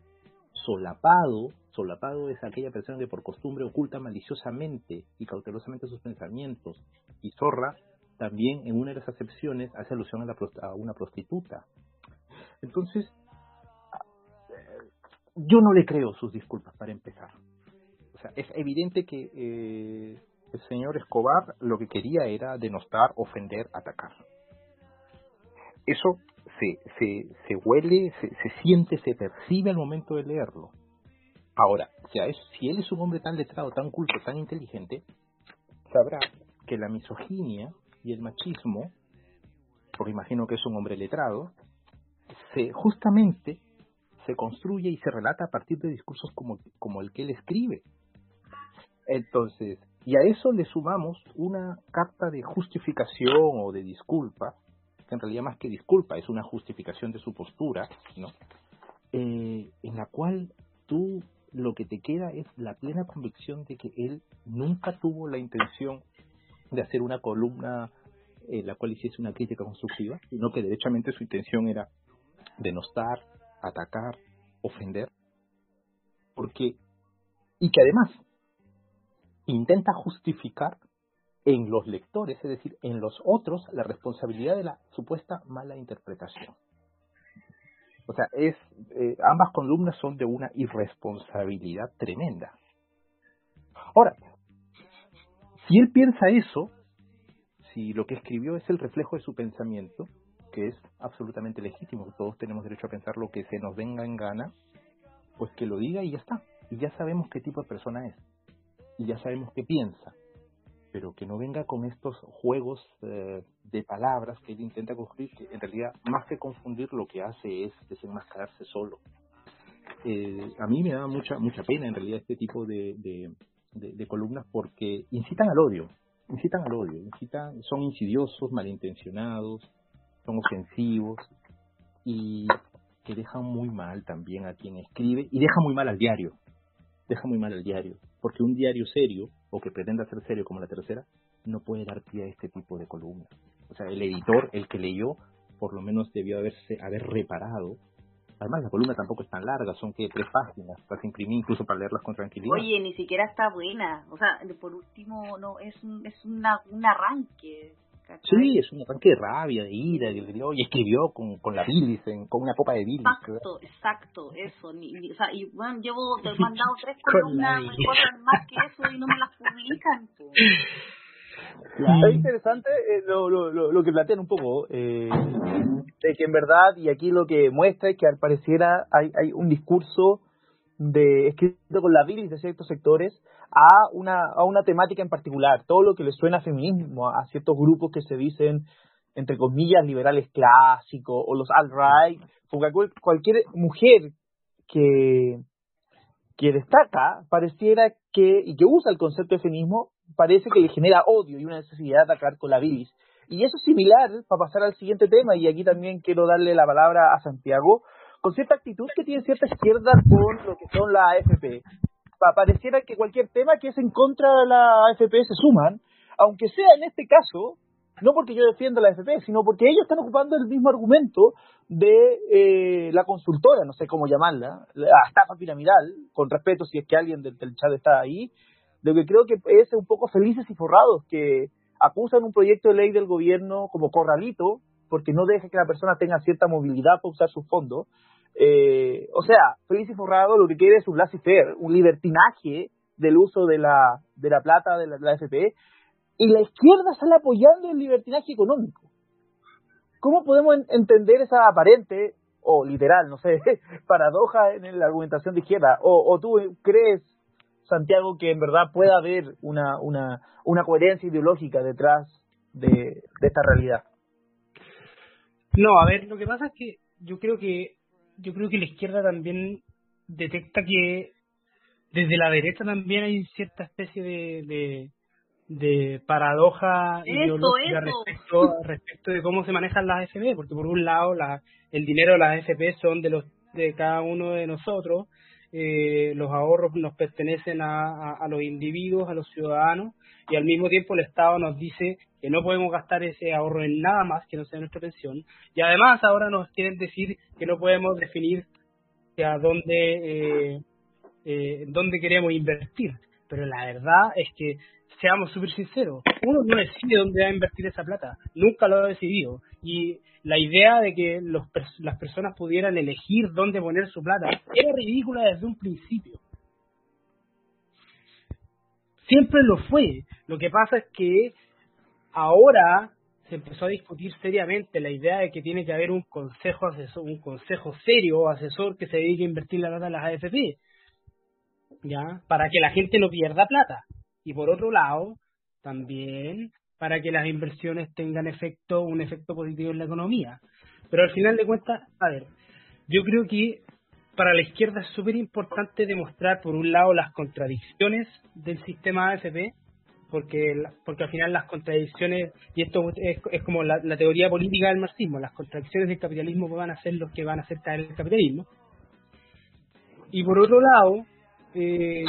solapado. Solapado es aquella persona que por costumbre oculta maliciosamente y cautelosamente sus pensamientos. Y zorra también en una de las acepciones hace alusión a, la a una prostituta. Entonces, yo no le creo sus disculpas para empezar. O sea, es evidente que eh, el señor Escobar lo que quería era denostar, ofender, atacar. Eso se, se, se huele, se, se siente, se percibe al momento de leerlo. Ahora, o sea, es, si él es un hombre tan letrado, tan culto, tan inteligente, sabrá que la misoginia y el machismo, porque imagino que es un hombre letrado, se justamente se construye y se relata a partir de discursos como, el que él escribe. Entonces, y a eso le sumamos una carta de justificación o de disculpa, que en realidad más que disculpa es una justificación de su postura, ¿no? Eh, en la cual tú lo que te queda es la plena convicción de que él nunca tuvo la intención de hacer una columna en la cual hiciese una crítica constructiva, sino que derechamente su intención era denostar, atacar, ofender, porque y que además intenta justificar en los lectores, es decir, en los otros, la responsabilidad de la supuesta mala interpretación. O sea, es eh, ambas columnas son de una irresponsabilidad tremenda. Ahora, si él piensa eso, si lo que escribió es el reflejo de su pensamiento, que es absolutamente legítimo, todos tenemos derecho a pensar lo que se nos venga en gana, pues que lo diga y ya está. Y ya sabemos qué tipo de persona es. Y ya sabemos qué piensa. Pero que no venga con estos juegos eh, de palabras que él intenta construir, que en realidad más que confundir lo que hace es desenmascararse solo. Eh, a mí me da mucha mucha pena en realidad este tipo de, de, columnas porque incitan al odio. incitan al odio, incitan, son insidiosos, malintencionados, son ofensivos y que dejan muy mal también a quien escribe y deja muy mal al diario, deja muy mal al diario, porque un diario serio o que pretenda ser serio como la tercera no puede dar pie a este tipo de columnas. O sea, el editor, el que leyó, por lo menos debió haberse haber reparado Además, la columna tampoco es tan larga, son que tres páginas, para imprimir incluso para leerlas con tranquilidad. Oye, ni siquiera está buena. O sea, por último, no es un, es una, un arranque. ¿Cachai? Sí, es un arranque de rabia, de ira, de, de- y escribió con, con la bilis, en- con una copa de bilis. Exacto, exacto, eso. Ni, ni- o sea, y bueno, llevo te he mandado tres Con columnas, más que eso y no me las publican. Es interesante eh, lo, lo, lo, lo que plantean un poco, eh, de que en verdad, y aquí lo que muestra es que al pareciera hay, hay un discurso de escrito con la bilis de ciertos sectores a una, a una temática en particular, todo lo que le suena feminismo, a ciertos grupos que se dicen, entre comillas, liberales clásicos o los alt-right, cualquier mujer que, que destaca pareciera que, y que usa el concepto de feminismo, parece que le genera odio y una necesidad de atacar con la bilis. Y eso es similar, para pasar al siguiente tema, y aquí también quiero darle la palabra a Santiago, con cierta actitud que tiene cierta izquierda con lo que son la AFP. Pa- pareciera que cualquier tema que es en contra de la AFP se suman, aunque sea en este caso, no porque yo defienda la AFP, sino porque ellos están ocupando el mismo argumento de eh, la consultora, no sé cómo llamarla, la estafa piramidal, con respeto si es que alguien del, del chat está ahí, lo que creo que es un poco felices y forrados, que acusan un proyecto de ley del gobierno como corralito, porque no deja que la persona tenga cierta movilidad para usar sus fondos. Eh, o sea, feliz y forrado lo que quiere es un laissez-faire, un libertinaje del uso de la, de la plata de la, de AFP, y la izquierda sale apoyando el libertinaje económico. ¿Cómo podemos en- entender esa aparente, o literal, no sé, paradoja en la argumentación de izquierda? ¿O, o tú crees, Santiago, que en verdad pueda haber una, una, una coherencia ideológica detrás de, de esta realidad? No, a ver, lo que pasa es que yo creo que yo creo que la izquierda también detecta que desde la derecha también hay cierta especie de, de, de paradoja Eso, ideológica eso. respecto respecto de cómo se manejan las AFP, porque por un lado la, el dinero de las AFP son de los de cada uno de nosotros, eh, los ahorros nos pertenecen a, los individuos, a los ciudadanos, y al mismo tiempo el Estado nos dice que no podemos gastar ese ahorro en nada más que no sea nuestra pensión, y además ahora nos quieren decir que no podemos definir a dónde, eh, eh, dónde queremos invertir. Pero la verdad es que, seamos súper sinceros, uno no decide dónde va a invertir esa plata, nunca lo ha decidido. Y la idea de que los, las personas pudieran elegir dónde poner su plata era ridícula desde un principio. Siempre lo fue. Lo que pasa es que ahora se empezó a discutir seriamente la idea de que tiene que haber un consejo asesor, un consejo serio asesor que se dedique a invertir la plata en las AFP, ya, para que la gente no pierda plata. Y por otro lado, también para que las inversiones tengan efecto, un efecto positivo en la economía. Pero al final de cuentas, a ver, yo creo que para la izquierda es súper importante demostrar, por un lado, las contradicciones del sistema AFP, porque porque al final las contradicciones, y esto es, es como la, la teoría política del marxismo, las contradicciones del capitalismo van a ser los que van a hacer caer el capitalismo. Y por otro lado, eh,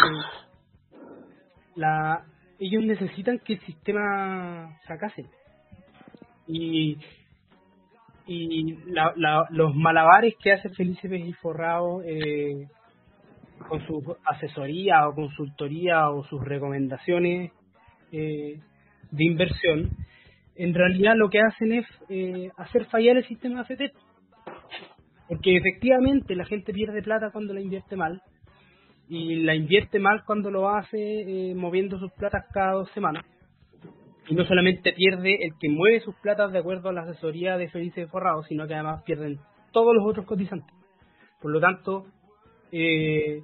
la, ellos necesitan que el sistema fracase. Y, y la, la- los malabares que hace Felice y Forrado eh, con su asesoría o consultoría o sus recomendaciones eh, de inversión, en realidad lo que hacen es eh, hacer fallar el sistema AFP. Porque efectivamente la gente pierde plata cuando la invierte mal y la invierte mal cuando lo hace eh, moviendo sus platas cada dos semanas. Y no solamente pierde el que mueve sus platas de acuerdo a la asesoría de Felice Forrado, sino que además pierden todos los otros cotizantes. Por lo tanto, eh,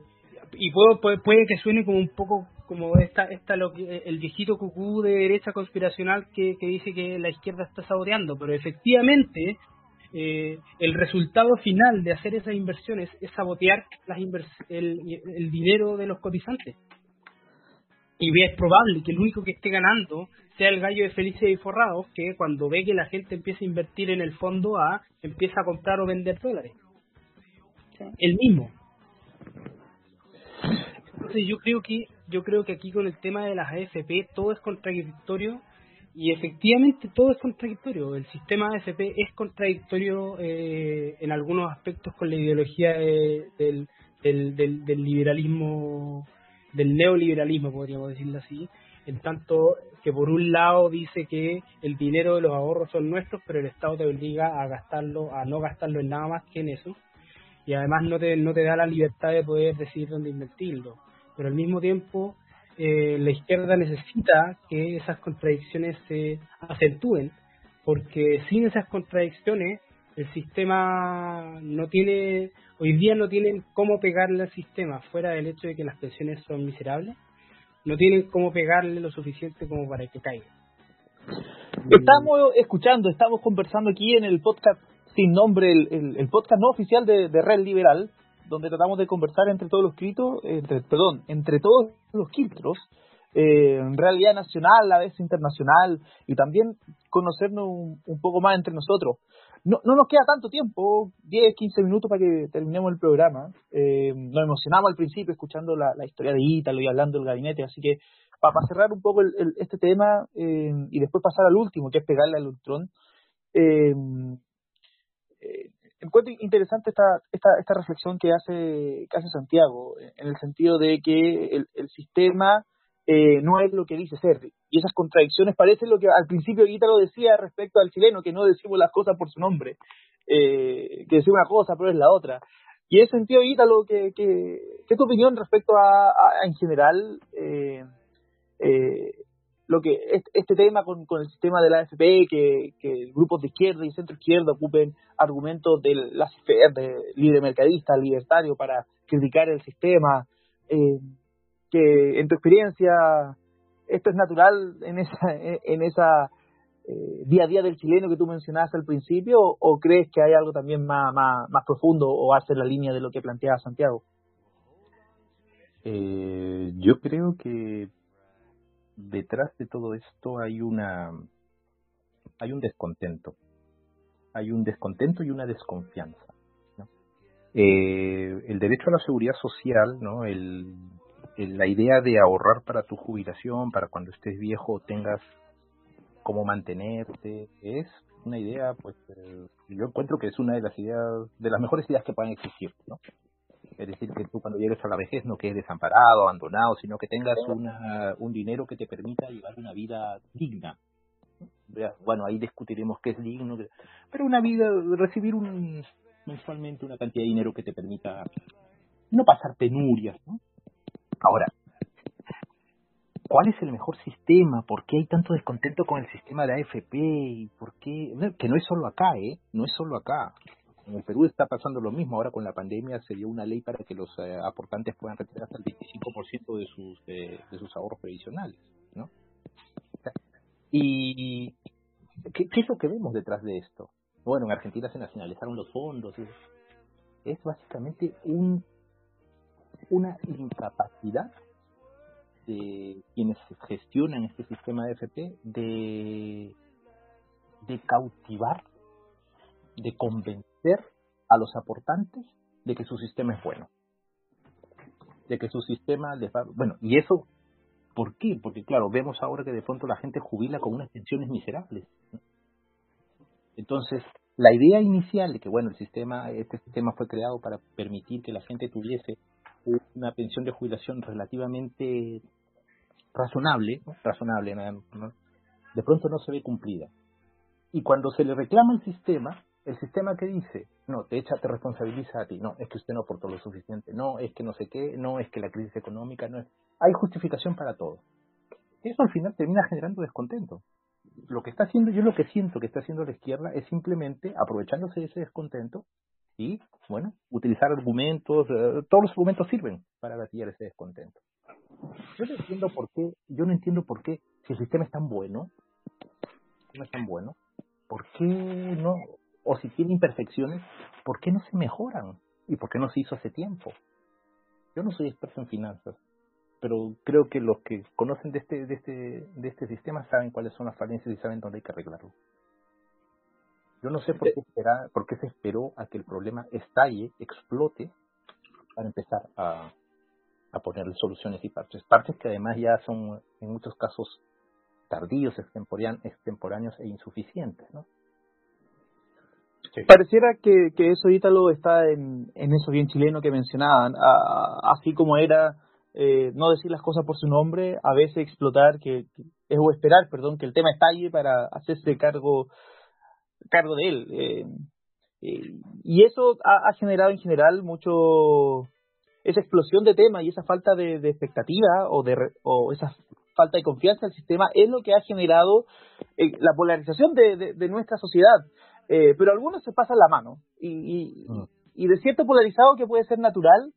y puedo, puede, puede que suene como un poco como esta, esta lo que, el viejito cucú de derecha conspiracional que, que dice que la izquierda está saboteando, pero efectivamente eh, el resultado final de hacer esas inversiones es sabotear las invers- el, el dinero de los cotizantes. Y es probable que el único que esté ganando sea el gallo de Felices y Forrados, que cuando ve que la gente empieza a invertir en el fondo A, empieza a comprar o vender dólares. Sí. El mismo. Entonces yo creo que yo creo que aquí con el tema de las AFP todo es contradictorio y efectivamente todo es contradictorio. El sistema AFP es contradictorio eh, en algunos aspectos con la ideología de- del, del, del, del liberalismo, del neoliberalismo, podríamos decirlo así. En tanto que por un lado dice que el dinero de los ahorros son nuestros, pero el Estado te obliga a gastarlo, a no gastarlo en nada más que en eso. Y además no te, no te da la libertad de poder decidir dónde invertirlo. Pero al mismo tiempo, eh, la izquierda necesita que esas contradicciones se acentúen, porque sin esas contradicciones el sistema no tiene, hoy día no tienen cómo pegarle al sistema, fuera del hecho de que las pensiones son miserables, no tienen cómo pegarle lo suficiente como para que caiga. Estamos escuchando, estamos conversando aquí en el podcast sin nombre, el, podcast no oficial de, de Red Liberal, donde tratamos de conversar entre todos los quiltros, entre, perdón, entre todos los quiltros, eh, en realidad nacional, a veces internacional, y también conocernos un, un poco más entre nosotros. No, no nos queda tanto tiempo, 10, 15 minutos para que terminemos el programa. Eh, nos emocionamos al principio escuchando la, historia de Ítalo y hablando del gabinete, así que para, cerrar un poco el- este tema eh, y después pasar al último, que es pegarle al Ultron, eh, eh, encuentro interesante esta, esta, esta reflexión que hace, que hace Santiago, en el sentido de que el, sistema eh, no es lo que dice ser. Y esas contradicciones parecen lo que al principio Ítalo decía respecto al chileno, que no decimos las cosas por su nombre, eh, que decimos una cosa pero es la otra. Y en ese sentido, Ítalo, ¿qué, qué, qué es tu opinión respecto a, a- en general eh, eh, lo que este, este tema con, con el sistema de la AFP, que, que grupos de izquierda y centro izquierda ocupen argumentos del laissez-faire, de libre mercadista, libertario, para criticar el sistema, eh, que en tu experiencia esto es natural en esa, en esa eh, día a día del chileno que tú mencionaste al principio, o, o crees que hay algo también más, más, más profundo o hace la línea de lo que planteaba Santiago? Eh, yo creo que detrás de todo esto hay una hay un descontento. Hay un descontento y una desconfianza ¿no? Eh, el derecho a la seguridad social no el, la idea de ahorrar para tu jubilación para cuando estés viejo tengas cómo mantenerte es una idea pues eh, yo encuentro que es una de las ideas de las mejores ideas que puedan existir no es decir, que tú cuando llegues a la vejez no quedes desamparado, abandonado, sino que tengas una, un dinero que te permita llevar una vida digna. Bueno, ahí discutiremos qué es digno, pero una vida, recibir un, mensualmente una cantidad de dinero que te permita no pasar penurias. ¿no? Ahora, ¿cuál es el mejor sistema? ¿Por qué hay tanto descontento con el sistema de AFP? ¿Y ¿Por qué? Que no es solo acá, ¿eh? No es solo acá. En el Perú está pasando lo mismo. Ahora con la pandemia se dio una ley para que los eh, aportantes puedan retirar hasta el 25% de sus, de sus ahorros previsionales, ¿no? Y ¿qué, ¿qué es lo que vemos detrás de esto? Bueno, en Argentina se nacionalizaron los fondos. Es, es básicamente un, una incapacidad de quienes gestionan este sistema de FP de, de cautivar, de convencer a los aportantes de que su sistema es bueno. De que su sistema les va... Bueno, y eso, ¿por qué? Porque claro, vemos ahora que de pronto la gente jubila con unas pensiones miserables. Entonces, la idea inicial de que, bueno, el sistema, este sistema fue creado para permitir que la gente tuviese una pensión de jubilación relativamente razonable, ¿no? razonable, ¿no? de pronto no se ve cumplida. Y cuando se le reclama al sistema, el sistema que dice, no, te echa, te responsabiliza a ti, no, es que usted no aportó lo suficiente, no, es que no sé qué, no, es que la crisis económica, no es... Hay justificación para todo. Eso al final termina generando descontento. Lo que está haciendo, yo lo que siento que está haciendo la izquierda es simplemente aprovechándose de ese descontento y, bueno, utilizar argumentos, eh, todos los argumentos sirven para gatillar ese descontento. Yo no entiendo por qué, yo no entiendo por qué, si el sistema es tan bueno, no es tan bueno, ¿por qué no, o si tiene imperfecciones, ¿por qué no se mejoran? ¿Y por qué no se hizo hace tiempo? Yo no soy experto en finanzas, pero creo que los que conocen de este, de este, de este sistema saben cuáles son las falencias y saben dónde hay que arreglarlo. Yo no sé por qué, por qué se esperó a que el problema estalle, explote, para empezar a, a ponerle soluciones y parches. Parches que además ya son en muchos casos tardíos, extemporáneos e insuficientes, ¿no? Pareciera que, que eso Ítalo está en, eso bien chileno que mencionaban, así como era eh, no decir las cosas por su nombre, a veces explotar, que, es o esperar, perdón, que el tema estalle para hacerse cargo cargo de él. Eh, eh, y eso ha, generado en general mucho esa explosión de temas y esa falta de, expectativa o de o esa falta de confianza en el sistema es lo que ha generado la polarización de nuestra sociedad. Eh, pero algunos se pasan la mano y, mm. y, de cierto polarizado que puede ser natural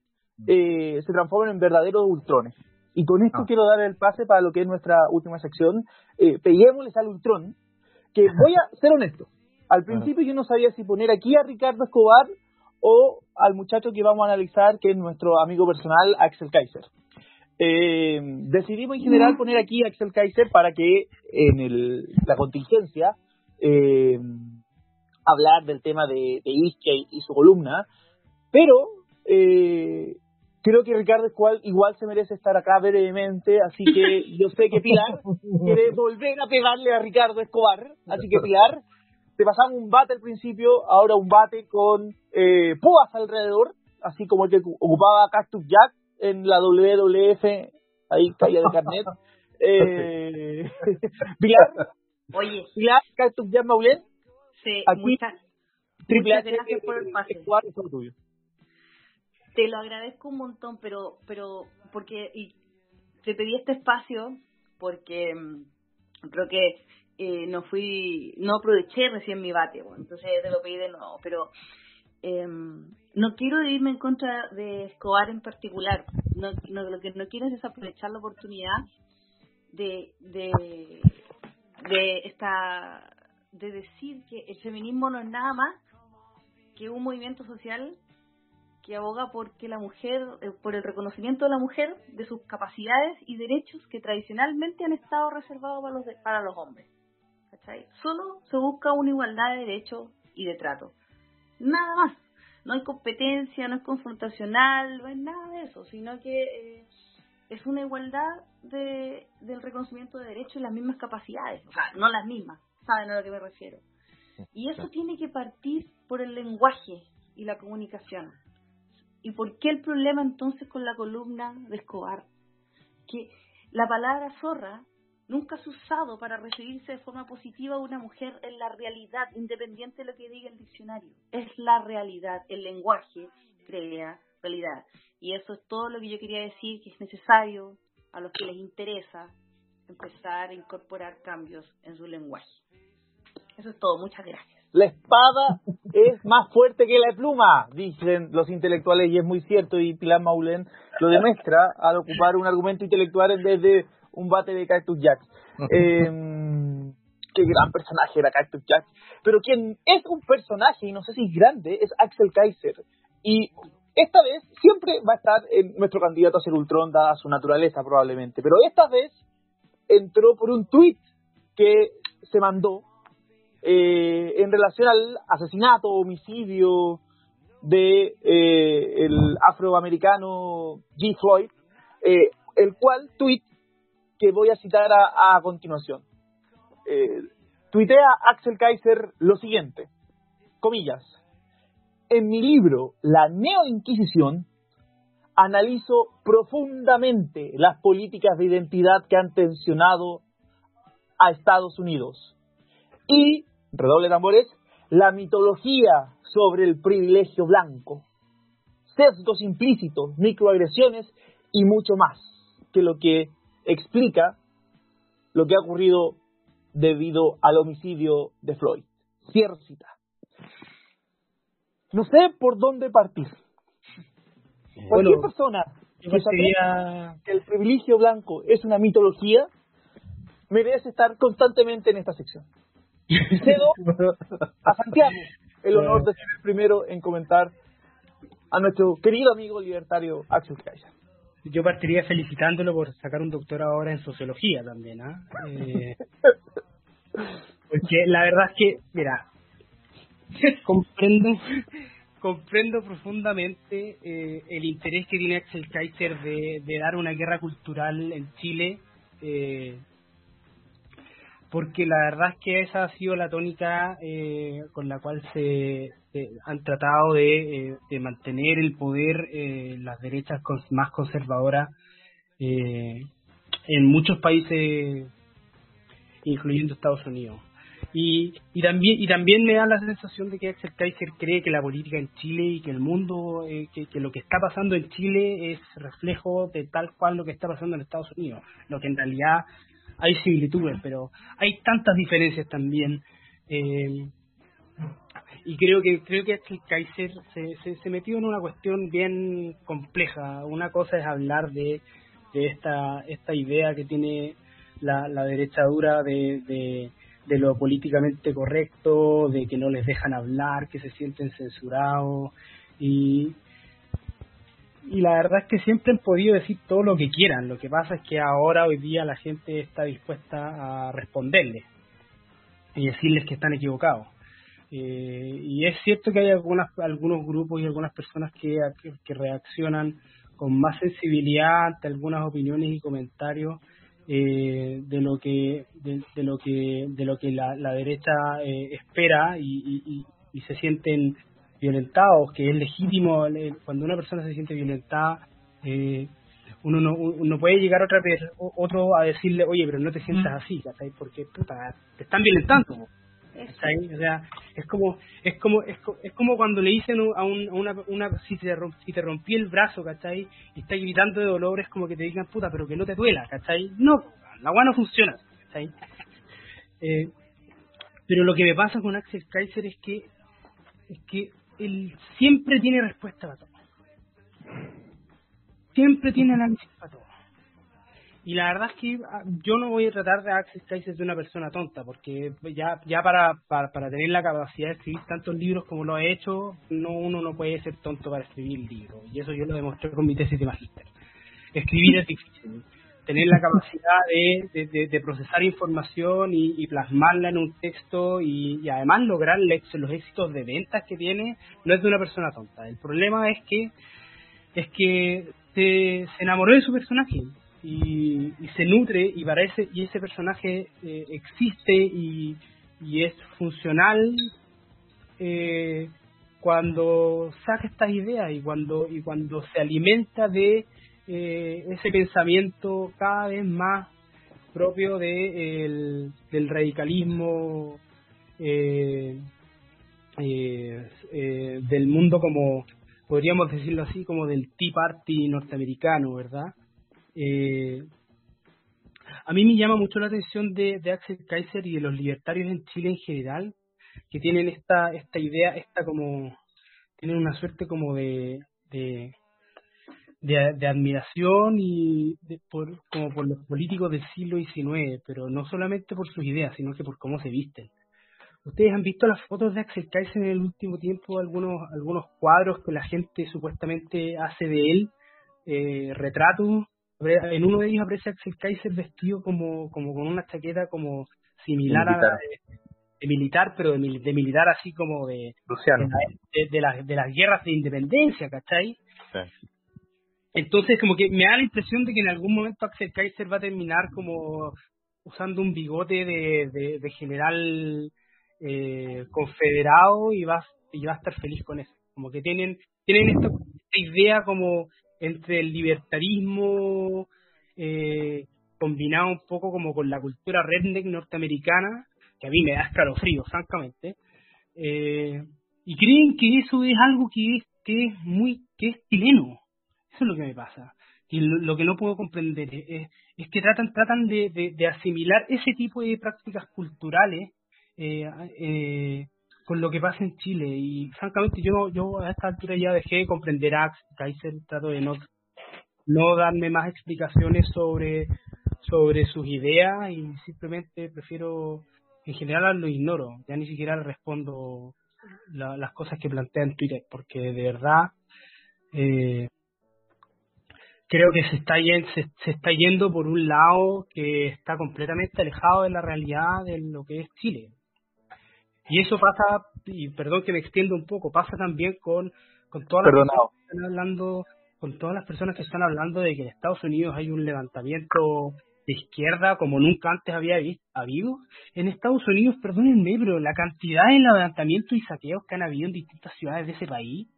eh, se transforman en verdaderos ultrones. Y con esto ah. quiero dar el pase para lo que es nuestra última sección. Eh, peguémosles al ultrón, que voy a ser honesto. Al principio yo no sabía si poner aquí a Ricardo Escobar o al muchacho que vamos a analizar, que es nuestro amigo personal, Axel Kaiser. Eh, decidimos en general poner aquí a Axel Kaiser para que en el, la contingencia eh, hablar del tema de, de y, su columna, pero eh, creo que Ricardo Escual igual se merece estar acá brevemente, así que yo sé que Pilar quiere volver a pegarle a Ricardo Escobar, así que Pilar, te pasamos un bate al principio, ahora un bate con eh, púas alrededor, así como el que ocupaba Cactus Jack en la WWF, ahí caía de carnet. Eh, Pilar, Oye, Pilar, Cactus Jack Maulet, Sí, muchas, triple gracias por el pase. Te lo agradezco un montón, pero pero porque y te pedí este espacio porque mm, creo que eh, no fui no aproveché recién mi bate, entonces te lo pedí de nuevo, pero eh, no quiero irme en contra de Escobar en particular. No, no, lo que no quiero es desaprovechar la oportunidad de, de, de esta de decir que el feminismo no es nada más que un movimiento social que aboga por que la mujer, eh, por el reconocimiento de la mujer de sus capacidades y derechos que tradicionalmente han estado reservados para los, para los hombres. ¿Cachai? Solo se busca una igualdad de derechos y de trato. Nada más. No hay competencia, no es confrontacional, no hay nada de eso, sino que eh, es una igualdad de, del reconocimiento de derechos y las mismas capacidades. O sea, no las mismas, saben a lo que me refiero. Y eso tiene que partir por el lenguaje y la comunicación. ¿Y por qué el problema entonces con la columna de Escobar? Que la palabra zorra nunca es usado para referirse de forma positiva a una mujer en la realidad, independiente de lo que diga el diccionario. Es la realidad, el lenguaje crea realidad. Y eso es todo lo que yo quería decir, que es necesario a los que les interesa empezar a incorporar cambios en su lenguaje. Eso es todo, muchas gracias. La espada es más fuerte que la pluma, dicen los intelectuales, y es muy cierto, y Pilar Maulen lo demuestra al ocupar un argumento intelectual en vez de un bate de Cactus Jack. Em, qué gran personaje era Cactus Jack. Pero quien es un personaje, y no sé si es grande, es Axel Kaiser. Y esta vez siempre va a estar en nuestro candidato a ser Ultron, dada su naturaleza probablemente. Pero esta vez entró por un tweet que se mandó eh, en relación al asesinato, homicidio de eh, el afroamericano G. Floyd, eh, el cual tweet que voy a citar a, a continuación. Eh, tuitea Axel Kaiser lo siguiente, comillas, en mi libro La Neo-Inquisición analizo profundamente las políticas de identidad que han tensionado a Estados Unidos y redoble tambores, la mitología sobre el privilegio blanco, sesgos implícitos, microagresiones y mucho más que lo que explica lo que ha ocurrido debido al homicidio de Floyd. Cierro cita. No sé por dónde partir. Cualquier persona que sabía que el privilegio blanco es una mitología merece estar constantemente en esta sección. Cedo a Santiago el honor de ser el primero en comentar a nuestro querido amigo libertario Axel Kaiser. yo partiría felicitándolo por sacar un doctorado ahora en sociología también, ¿ah? Eh, porque la verdad es que, mira, comprendo comprendo profundamente eh, el interés que tiene Axel Kaiser de, de, dar una guerra cultural en Chile, eh, porque la verdad es que esa ha sido la tónica eh, con la cual se, han tratado de, eh, de, mantener el poder eh, las derechas más conservadoras en muchos países, incluyendo Estados Unidos. Y, y también y también me da la sensación de que Axel Kaiser cree que la política en Chile y que el mundo, eh, que, que, lo que está pasando en Chile es reflejo de tal cual lo que está pasando en Estados Unidos, lo que en realidad hay similitudes, pero hay tantas diferencias también. Eh, y creo que creo que Kaiser se, se, se, metió en una cuestión bien compleja. Una cosa es hablar de, de esta esta idea que tiene la, la derecha dura de, de de lo políticamente correcto, de que no les dejan hablar, que se sienten censurados y y la verdad es que siempre han podido decir todo lo que quieran. Lo que pasa es que ahora hoy día la gente está dispuesta a responderles y decirles que están equivocados. Eh, y es cierto que hay algunas, algunos grupos y algunas personas que, reaccionan con más sensibilidad ante algunas opiniones y comentarios eh, de lo que de, lo que de lo que la, la derecha eh, espera y, y, y, se sienten violentados que es legítimo cuando una persona se siente violentada eh, uno no uno puede llegar otra vez otro a decirle oye pero no te sientas así ¿sabes? porque puta, te están violentando o sea, es como es como es, es como cuando le dicen a, un, a una, una si te romp, si te rompí el brazo, ¿cachai? Y estás gritando de dolor, es como que te digan, puta, pero que no te duela, ¿cachai? No, la agua no funciona, ¿cachai? Eh, pero lo que me pasa con Axel Kaiser es que es que él siempre tiene respuesta para todo. Siempre tiene análisis para todo. Y la verdad es que yo no voy a tratar de Axel Kaiser de una persona tonta, porque ya ya para, para, para tener la capacidad de escribir tantos libros como lo ha hecho, no uno no puede ser tonto para escribir libros. Y eso yo lo demostré con mi tesis de magíster. Escribir es difícil. Tener la capacidad de, de, procesar información y, y, plasmarla en un texto y, y además lograr los éxitos de ventas que tiene, no es de una persona tonta. El problema es que es que se, se enamoró de su personaje y, y, se nutre y parece y ese personaje eh, existe y, y, es funcional eh, cuando saca estas ideas y cuando y cuando se alimenta de eh, ese pensamiento cada vez más propio de el, del radicalismo eh, del mundo como podríamos decirlo así como del Tea Party norteamericano verdad eh, a mí me llama mucho la atención de, de, Axel Kaiser y de los libertarios en Chile en general, que tienen esta esta idea, esta como tienen una suerte como de, de, de admiración y de, por, como por los políticos del siglo XIX, pero no solamente por sus ideas, sino que por cómo se visten. Ustedes han visto las fotos de Axel Kaiser en el último tiempo, algunos algunos cuadros que la gente supuestamente hace de él, eh, retratos en uno de ellos aparece Axel Kaiser vestido como, como con una chaqueta como similar militar. a de, de, militar, pero de, de, militar así como de de, de, las, de las guerras de independencia, ¿cachai? Sí. Entonces como que me da la impresión de que en algún momento Axel Kaiser va a terminar como usando un bigote de, general eh, confederado y va, y va a estar feliz con eso. Como que tienen, tienen esta, esta idea como entre el libertarismo eh, combinado un poco como con la cultura redneck norteamericana, que a mí me da escalofrío, francamente, eh, y creen que eso es algo que es, que es muy, que es chileno. Eso es lo que me pasa. Y lo, lo que no puedo comprender es, es que tratan, tratan de, de, de, asimilar ese tipo de prácticas culturales eh, eh, con lo que pasa en Chile y francamente yo yo a esta altura ya dejé de comprender a Kaiser trato de no no darme más explicaciones sobre sobre sus ideas y simplemente prefiero en general lo ignoro ya ni siquiera respondo la, las cosas que plantea en Twitter porque de verdad eh, creo que se está, se, se está yendo por un lado que está completamente alejado de la realidad de lo que es Chile. Y eso pasa, y perdón que me extiendo un poco, pasa también con, con todas las personas que están hablando, con todas las personas que están hablando de que en Estados Unidos hay un levantamiento de izquierda como nunca antes había habido. En Estados Unidos, perdónenme, pero la cantidad de levantamientos y saqueos que han habido en distintas ciudades de ese país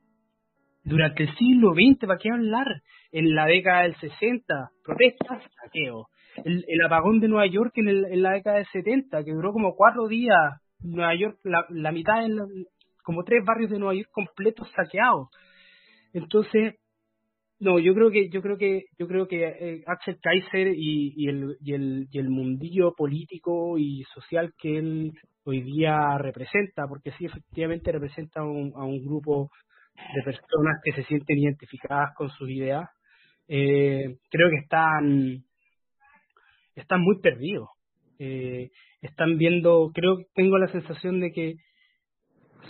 durante el siglo XX, ¿para qué hablar? En la década del 60, protestas, saqueos. El, el apagón de Nueva York en, el, en la década del 70, que duró como cuatro días, Nueva York, la, la mitad, de como tres barrios de Nueva York completos saqueados. Entonces, no, yo creo que yo creo que yo creo que eh, Axel Kaiser y, y, el, y, el, y el mundillo político y social que él hoy día representa, porque sí efectivamente representa un, a un grupo de personas que se sienten identificadas con sus ideas, eh, creo que están están muy perdidos. Eh, están viendo, creo que tengo la sensación de que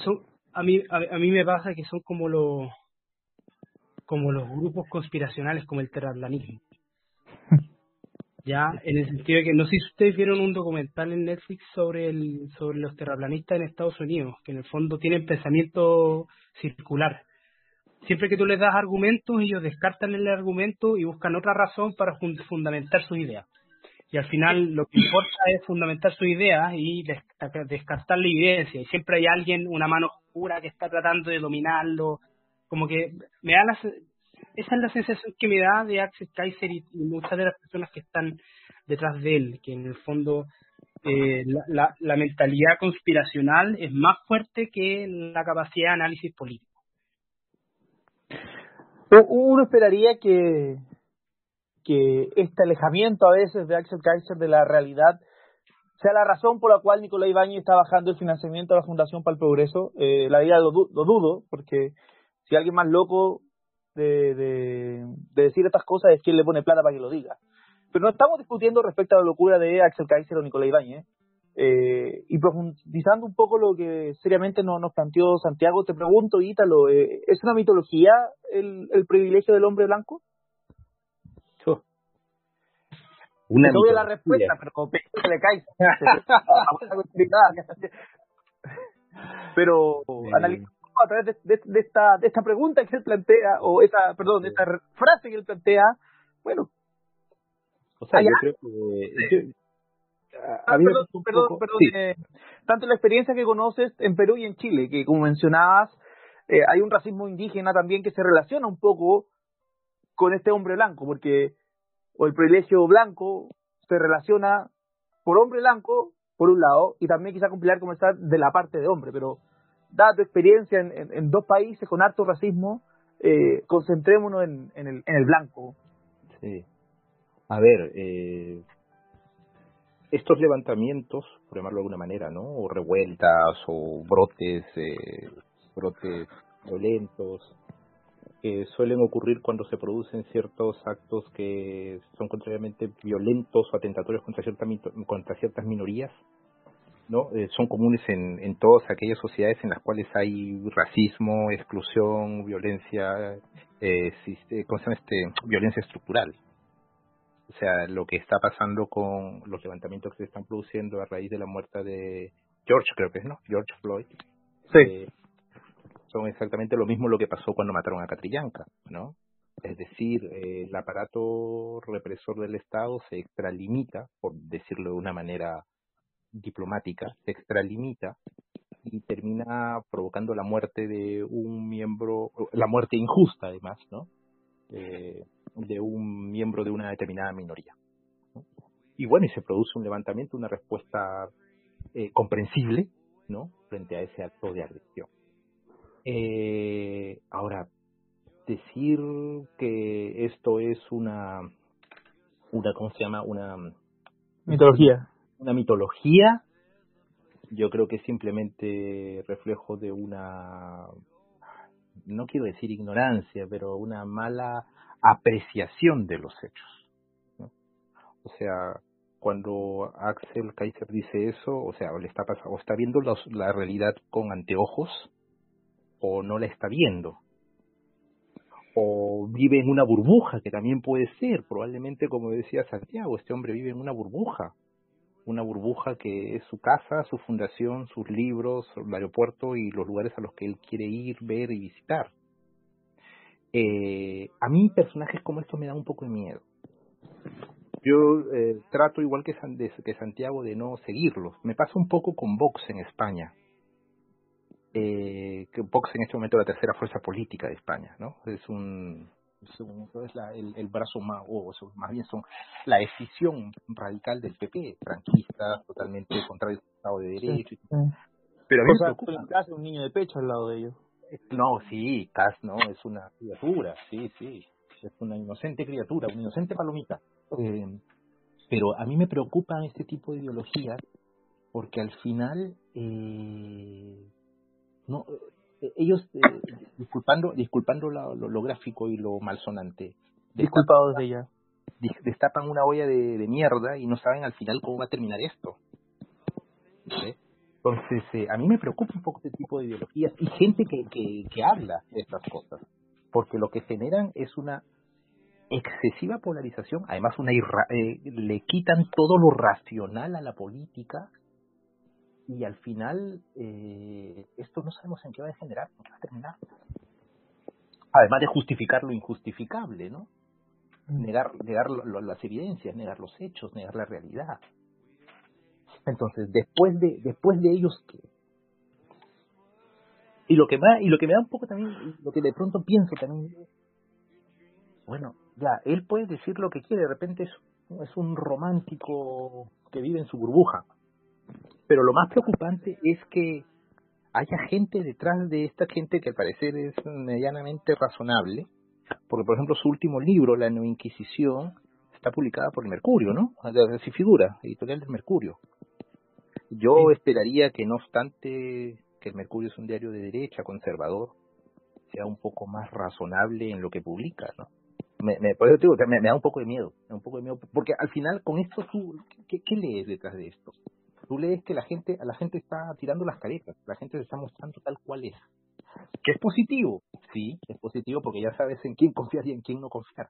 son a mí a, mí me pasa que son como los como los grupos conspiracionales como el terraplanismo. Ya, en el sentido de que no sé si ustedes vieron un documental en Netflix sobre el sobre los terraplanistas en Estados Unidos, que en el fondo tienen pensamiento circular. Siempre que tú les das argumentos, ellos descartan el argumento y buscan otra razón para fundamentar sus ideas. Y al final lo que importa es fundamentar sus ideas y descartar la evidencia. Y siempre hay alguien, una mano oscura que está tratando de dominarlo. Como que me da la, esa es la sensación que me da de Axel Kaiser y, muchas de las personas que están detrás de él, que en el fondo eh, la, la, mentalidad conspiracional es más fuerte que la capacidad de análisis político. Uno esperaría que, que este alejamiento a veces de Axel Kaiser de la realidad sea la razón por la cual Nicolás Ibañez está bajando el financiamiento a la Fundación para el Progreso. Eh, la lo, lo dudo, porque si alguien más loco de, de, decir estas cosas es quien le pone plata para que lo diga. Pero no estamos discutiendo respecto a la locura de Axel Kaiser o Nicolás Ibáñez. Eh, y profundizando un poco lo que seriamente nos, nos planteó Santiago, te pregunto, Ítalo, eh, ¿es una mitología el, el privilegio del hombre blanco? Una te doy la respuesta, pero como de Kaiser. pero analizando a través de, de, esta, de esta pregunta que él plantea, o esa, perdón, de esta frase que él plantea, bueno. O sea, yo creo que... Ah, perdón, perdón, perdón eh, tanto la experiencia que conoces en Perú y en Chile, que como mencionabas, eh, hay un racismo indígena también que se relaciona un poco con este hombre blanco, porque o el privilegio blanco se relaciona por hombre blanco, por un lado, y también quizá compilar como está de la parte de hombre, pero dada tu experiencia en, dos países con alto racismo, eh, concentrémonos en, en, el, en el blanco. Sí. A ver, eh, estos levantamientos, por llamarlo de alguna manera, ¿no? O revueltas o brotes, eh, brotes violentos, que suelen ocurrir cuando se producen ciertos actos que son contrariamente violentos o atentatorios contra, cierta, contra ciertas minorías, ¿no? Eh, son comunes en, en todas aquellas sociedades en las cuales hay racismo, exclusión, violencia, eh, ¿cómo se llama este? violencia estructural. O sea, lo que está pasando con los levantamientos que se están produciendo a raíz de la muerte de George, creo que es, ¿no? George Floyd. Sí. Eh, son exactamente lo mismo lo que pasó cuando mataron a Catrillanca, ¿no? Es decir, eh, el aparato represor del Estado se extralimita, por decirlo de una manera diplomática se extralimita y termina provocando la muerte de un miembro, la muerte injusta además, ¿no? Eh, de un miembro de una determinada minoría. Y bueno, y se produce un levantamiento, una respuesta eh, comprensible, ¿no? Frente a ese acto de agresión. Eh, ahora, decir que esto es una, una, ¿cómo se llama? Una mitología una mitología, yo creo que es simplemente reflejo de una, no quiero decir ignorancia, pero una mala apreciación de los hechos. O sea, cuando Axel Kaiser dice eso, o sea, le está pasando, o está viendo la realidad con anteojos, o no la está viendo. o vive en una burbuja, que también puede ser, probablemente como decía Santiago, este hombre vive en una burbuja, una burbuja que es su casa, su fundación, sus libros, el aeropuerto y los lugares a los que él quiere ir, ver y visitar. Eh, a mí personajes como estos me dan un poco de miedo. Yo eh, trato igual que, San, de, Santiago de no seguirlos. Me pasa un poco con Vox en España. Eh, que Vox en este momento es la tercera fuerza política de España, ¿no? Es un, un, es la, el, el, brazo más, o eso, más bien son la decisión radical del PP, franquista, totalmente contrario al Estado de Derecho. Sí, sí. Pero a mí O sea, me preocupa. casi un niño de pecho al lado de ellos. No, sí, Cas no, es una criatura, sí, sí, es una inocente criatura, una inocente palomita. Eh, pero a mí me preocupan este tipo de ideologías porque al final, eh, no, eh, ellos, eh, disculpando, disculpando lo, lo, lo gráfico y lo malsonante, Disculpados de ella. destapan una olla de, de mierda y no saben al final cómo va a terminar esto. ¿Sí? Entonces, eh, a mí me preocupa un poco este tipo de ideologías y gente que, que, que habla de estas cosas, porque lo que generan es una excesiva polarización, además una irra- eh, le quitan todo lo racional a la política y al final eh, esto no sabemos en qué va a degenerar, en qué va a terminar. Además de justificar lo injustificable, ¿no? negar, negar lo- lo- las evidencias, negar los hechos, negar la realidad. Entonces, después de, después de ellos, ¿qué? Y lo que me, y lo que me da un poco también, lo que de pronto pienso también, bueno, ya, él puede decir lo que quiere, de repente es, es un romántico que vive en su burbuja. Pero lo más preocupante es que haya gente detrás de esta gente que al parecer es medianamente razonable, porque por ejemplo su último libro, La Nueva Inquisición, está publicada por el Mercurio, ¿no? Así figura, editorial del Mercurio. Yo esperaría que no obstante que el Mercurio es un diario de derecha, conservador, sea un poco más razonable en lo que publica, ¿no? Me, me, por eso te digo me, me da un poco de miedo, un poco de miedo, porque al final con esto ¿qué, qué lees detrás de esto? Tú lees que la gente, la gente está tirando las caretas, la gente se está mostrando tal cual es. ¿Que es positivo? Sí, es positivo porque ya sabes en quién confiar y en quién no confiar.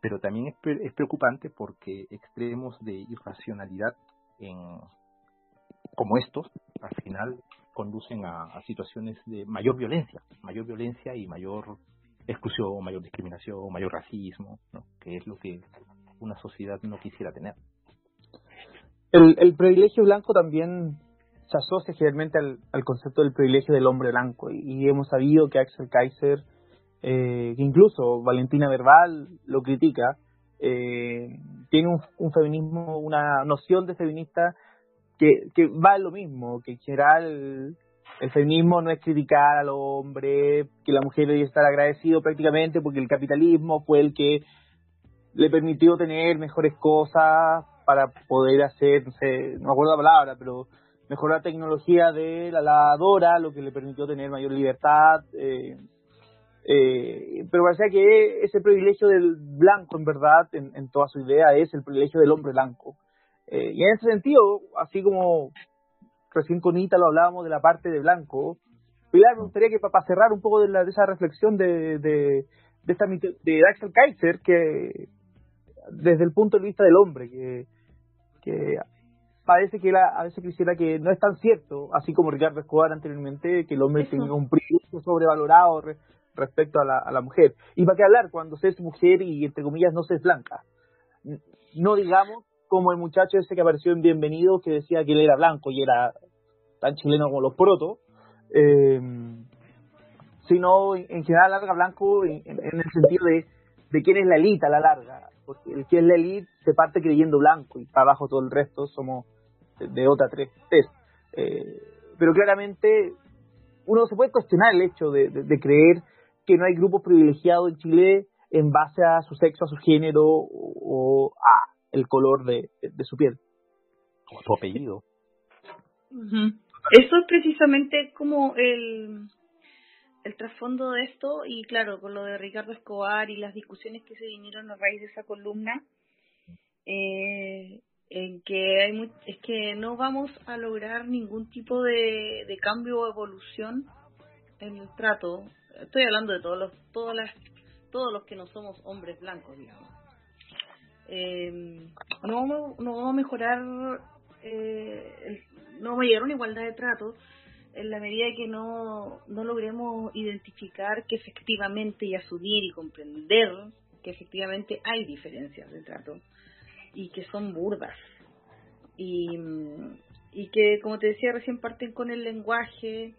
Pero también es, es preocupante porque extremos de irracionalidad en, como estos, al final conducen a, situaciones de mayor violencia, mayor violencia y mayor exclusión, mayor discriminación, mayor racismo, que es lo que una sociedad no quisiera tener. El, privilegio blanco también se asocia generalmente al, concepto del privilegio del hombre blanco. Y, hemos sabido que Axel Kaiser, eh, que incluso Valentina Verbal lo critica, eh, tiene un, un feminismo, una noción de feminista que, que va en lo mismo, que en general el feminismo no es criticar al hombre, que la mujer debe estar agradecido prácticamente porque el capitalismo fue el que le permitió tener mejores cosas para poder hacer, no sé, no me acuerdo la palabra, pero mejorar la tecnología de la lavadora, lo que le permitió tener mayor libertad. Eh, eh, pero parecía que ese privilegio del blanco, en verdad, en, toda su idea, es el privilegio del hombre blanco. Eh, y en ese sentido, así como recién con Ita lo hablábamos de la parte de blanco, Pilar, me gustaría que para cerrar un poco de, la, de esa reflexión de, de, esta, de Axel Kaiser, que desde el punto de vista del hombre, que, que parece que él a, veces quisiera que no es tan cierto, así como Ricardo Escobar anteriormente, que el hombre Eso. tenga un privilegio sobrevalorado re- respecto a la, a la mujer. ¿Y para qué hablar cuando se es mujer y, entre comillas, no se es blanca? No digamos como el muchacho ese que apareció en Bienvenido, que decía que él era blanco y era tan chileno como los protos, eh, sino en en general larga blanco en, en- en el sentido de, de quién es la élite a la larga, porque el que es la élite se parte creyendo blanco y para abajo todo el resto somos de, de otra tres test. Eh, pero claramente uno se puede cuestionar el hecho de, de- de creer que no hay grupos privilegiados en Chile en base a su sexo, a su género o, o a el color de, de- de su piel. O tu apellido. Eso es precisamente como el, el trasfondo de esto y claro, con lo de Ricardo Escobar y las discusiones que se vinieron a raíz de esa columna, eh, en que hay mu- es que no vamos a lograr ningún tipo de, cambio o evolución en el trato. Estoy hablando de todos los, todas las todos los que no somos hombres blancos, digamos. Eh, no, vamos, no vamos a mejorar, eh, no vamos a llegar a una igualdad de trato en la medida que no, no logremos identificar que efectivamente y asumir y comprender que efectivamente hay diferencias de trato y que son burdas. Y, y que como te decía recién parten con el lenguaje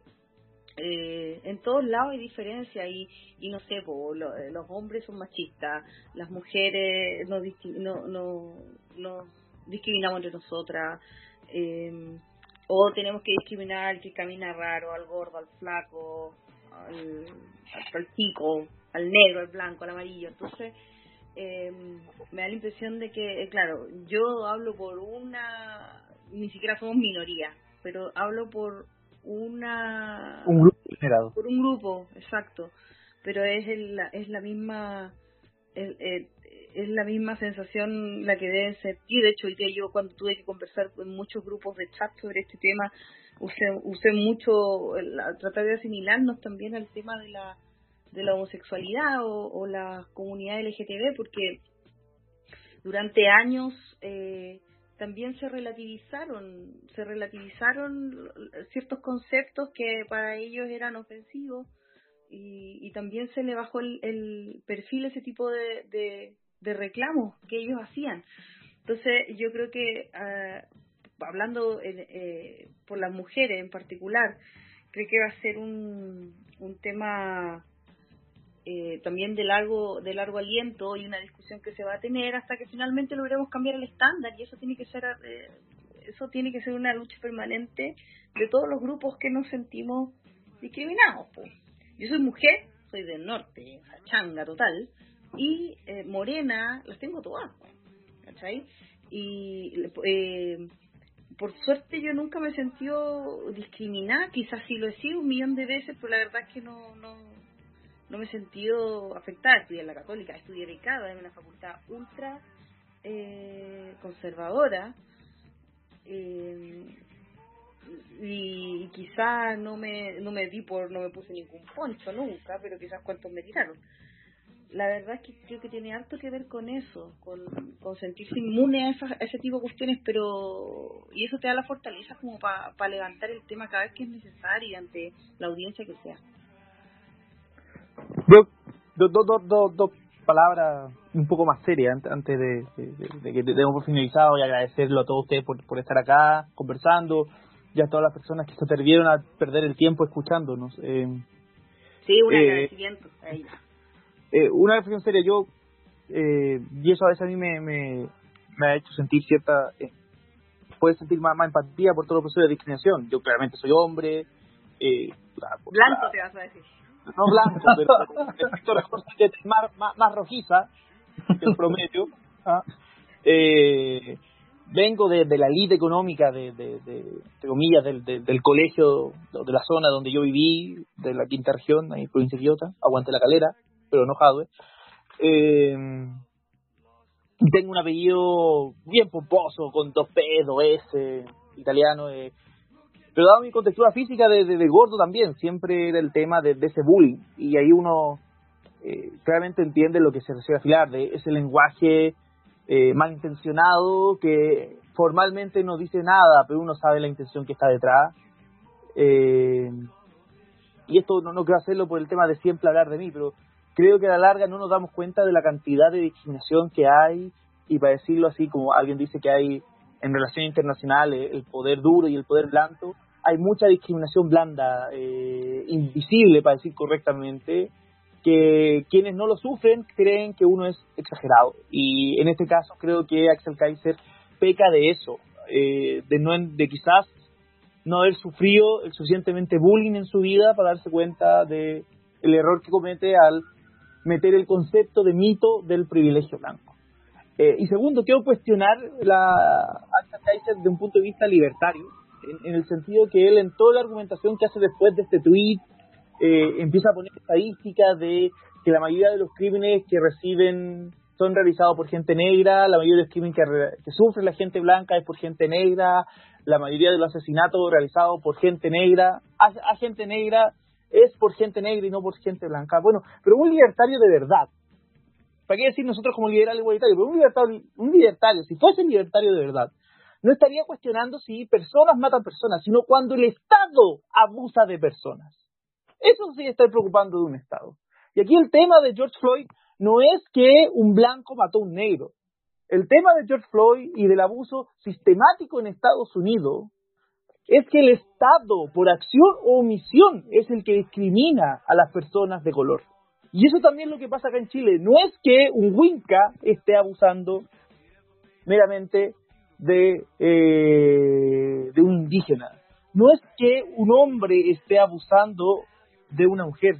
eh, en todos lados hay diferencia y, y no sé, lo- eh, los hombres son machistas, las mujeres no, disqui- no, no, no discriminamos entre nosotras, eh, o tenemos que discriminar al que camina raro, al gordo, al flaco, al, al, al chico, al negro, al blanco, al amarillo. Entonces, eh, me da la impresión de que, eh, claro, yo hablo por una, ni siquiera somos minoría, pero hablo por una Un grupo generado. por un grupo, exacto, pero es el- la, es la misma es, es- es la misma sensación la que deben sentir. De hecho, hoy día yo cuando tuve que conversar con muchos grupos de chat sobre este tema, usé, usé mucho, tratar de asimilarnos también al tema de la de la homosexualidad o, o la comunidad LGTB, porque durante años eh, también se relativizaron, se relativizaron ciertos conceptos que para ellos eran ofensivos y, y también se le bajó el, el perfil ese tipo de, de, de reclamos que ellos hacían. Entonces yo creo que ah, hablando eh, por las mujeres en particular, creo que va a ser un, un tema eh, también de largo de largo aliento y una discusión que se va a tener hasta que finalmente logremos cambiar el estándar y eso tiene que ser eh, eso tiene que ser una lucha permanente de todos los grupos que nos sentimos discriminados pues. yo soy mujer soy del norte changa total y eh, morena las tengo todas ¿cachai? y eh, por suerte yo nunca me he sentido discriminada quizás sí lo he sido un millón de veces pero la verdad es que no no no me he sentido afectada. Estudié en la católica, estudié becada en una facultad ultra eh, conservadora eh, y quizás no me, no me di por, no me puse ningún poncho nunca, pero quizás cuántos me tiraron. La verdad es que creo que tiene harto que ver con eso, con, con sentirse inmune a, esas- a ese tipo de cuestiones, pero y eso te da la fortaleza como para levantar el tema cada vez que es necesario y ante la audiencia que sea. Yo, dos do, do, do- dos palabras un poco más serias ant- antes de, de- que demos por finalizado y agradecerlo a todos ustedes por, por estar acá conversando y a todas las personas que se atrevieron a perder el tiempo escuchándonos. Eh, Sí, un Eh, agradecimiento a ella. Eh, una reflexión seria, yo, eh, y eso a veces a mí me, me, me ha hecho sentir cierta, eh, puede sentir más, más empatía por todo el proceso de discriminación. Yo claramente soy hombre, eh, la- Blanco la- te vas a decir. no blanco, pero que más, más, más rojiza que el promedio. ¿ah? Eh, vengo de, de la elite económica, de, de, de, entre comillas, del, de- del colegio, de la zona donde yo viví, de la quinta región, ahí en provincia de Quillota, aguante la calera, pero no Jadwe. Eh, y tengo un apellido bien pomposo, con dos P, dos S, italiano, eh, pero dado mi contextura física de, de, de gordo también, siempre era el tema de, de ese bullying. Y ahí uno eh, claramente entiende lo que se refiere a Filar, de ese lenguaje eh, malintencionado que formalmente no dice nada, pero uno sabe la intención que está detrás. Eh, y esto no, no quiero hacerlo por el tema de siempre hablar de mí, pero creo que a la larga no nos damos cuenta de la cantidad de discriminación que hay, y para decirlo así, como alguien dice que hay en relaciones internacionales el poder duro y el poder blando, hay mucha discriminación blanda, eh, invisible, para decir correctamente, que quienes no lo sufren creen que uno es exagerado. Y en este caso creo que Axel Kaiser peca de eso, eh, de, no, de quizás no haber sufrido el suficientemente bullying en su vida para darse cuenta de el error que comete al meter el concepto de mito del privilegio blanco. Eh, y segundo, quiero cuestionar la Axel Kaiser de un punto de vista libertario, en, en, el sentido que él en toda la argumentación que hace después de este tweet eh, empieza a poner estadísticas de que la mayoría de los crímenes que reciben son realizados por gente negra, la mayoría de los crímenes que, que sufre la gente blanca es por gente negra, la mayoría de los asesinatos realizados por gente negra, a, a gente negra es por gente negra y no por gente blanca. Bueno, pero un libertario de verdad, ¿para qué decir nosotros como liberal igualitario? Pero un libertario, un libertario, si fuese libertario de verdad, no estaría cuestionando si personas matan personas, sino cuando el Estado abusa de personas. Eso sí está preocupando de un Estado. Y aquí el tema de George Floyd no es que un blanco mató a un negro. El tema de George Floyd y del abuso sistemático en Estados Unidos es que el Estado, por acción o omisión, es el que discrimina a las personas de color. Y eso también es lo que pasa acá en Chile. No es que un Winca esté abusando meramente de, eh, de un indígena. No es que un hombre esté abusando de una mujer.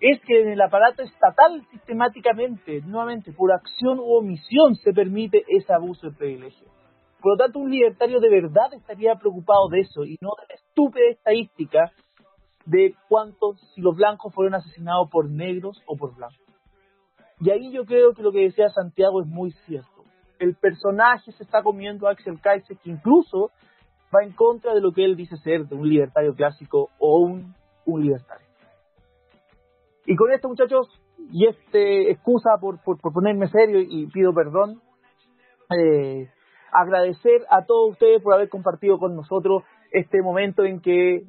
Es que en el aparato estatal sistemáticamente, nuevamente, por acción u omisión, se permite ese abuso de privilegio. Por lo tanto, un libertario de verdad estaría preocupado de eso y no de la estúpida estadística de cuántos, si los blancos fueron asesinados por negros o por blancos. Y ahí yo creo que lo que decía Santiago es muy cierto. El personaje se está comiendo a Axel Kaiser, que incluso va en contra de lo que él dice ser de un libertario clásico o un, un libertario. Y con esto, muchachos, y este excusa por, por, por ponerme serio y pido perdón, eh, agradecer a todos ustedes por haber compartido con nosotros este momento en que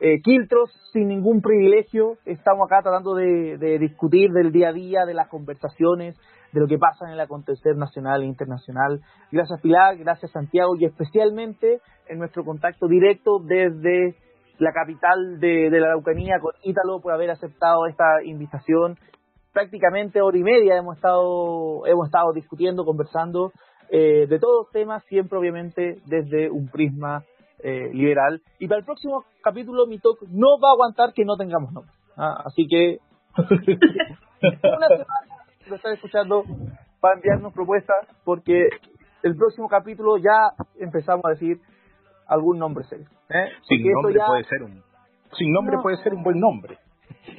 eh, Quiltros, sin ningún privilegio, estamos acá tratando de, discutir del día a día, de las conversaciones, de lo que pasa en el acontecer nacional e internacional. Gracias Pilar, gracias Santiago y especialmente en nuestro contacto directo desde la capital de, de la Araucanía con Ítalo por haber aceptado esta invitación. Prácticamente hora y media hemos estado, hemos estado discutiendo, conversando eh, de todos temas, siempre obviamente desde un prisma eh, liberal. Y para el próximo capítulo, mi talk no va a aguantar que no tengamos nombre. ¿ah? Así que una semana lo están escuchando para enviarnos propuestas, porque el próximo capítulo ya empezamos a decir algún nombre serio. ¿eh? Sin nombre ya- puede ser un sin nombre No. puede ser un buen nombre.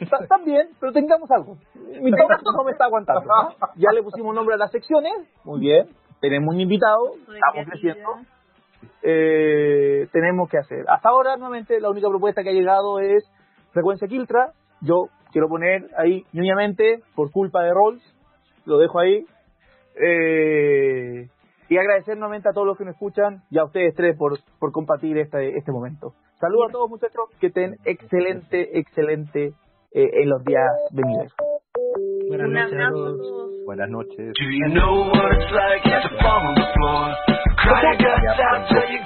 Ta- También, pero tengamos algo. Mi talk no me está aguantando. ¿no? Ya le pusimos nombre a las secciones, muy bien. Tenemos un invitado, estamos creciendo. eh, tenemos que hacer. Hasta ahora, nuevamente, la única propuesta que ha llegado es frecuencia Quiltra. Yo quiero poner ahí, ñoñamente, por culpa de Rolls, lo dejo ahí. Eh, y agradecer nuevamente a todos los que nos escuchan y a ustedes tres por, por compartir este, este momento. Saludos a todos muchachos, que estén excelente, excelente eh, en los días venideros. Buenas noches a todos. Buenas noches. Do you know what it's like to fall on the floor? Cry your guts out till you